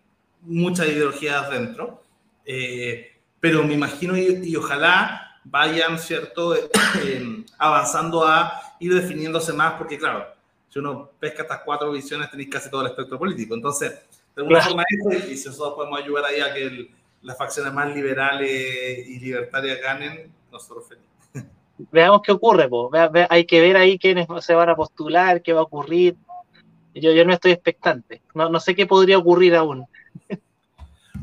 muchas ideologías dentro. Eh, pero me imagino y, y ojalá vayan, ¿cierto?, Eh, avanzando a ir definiéndose más, porque claro, si uno pesca estas cuatro visiones, tenéis casi todo el espectro político. Entonces, de alguna Claro. forma, eso, y si nosotros podemos ayudar ahí a que el- las facciones más liberales y libertarias ganen, nosotros felices. Veamos qué ocurre, po. Hay que ver ahí quiénes se van a postular, qué va a ocurrir. Yo, yo no estoy expectante. No, no sé qué podría ocurrir aún.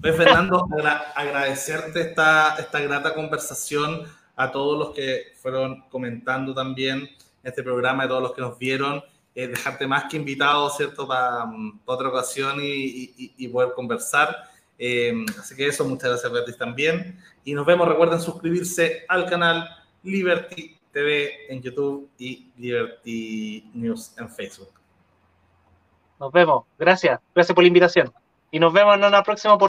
Oye, Fernando, agra- agradecerte esta, esta grata conversación a todos los que fueron comentando también este programa, a todos los que nos vieron, eh, dejarte más que invitado, ¿cierto?, para otra ocasión y, y- y poder conversar. Eh, así que eso, muchas gracias, Beatriz, también. Y nos vemos, recuerden suscribirse al canal Liberty TV en YouTube y Liberty News en Facebook. Nos vemos. Gracias. Gracias por la invitación. Y nos vemos en una próxima oportunidad.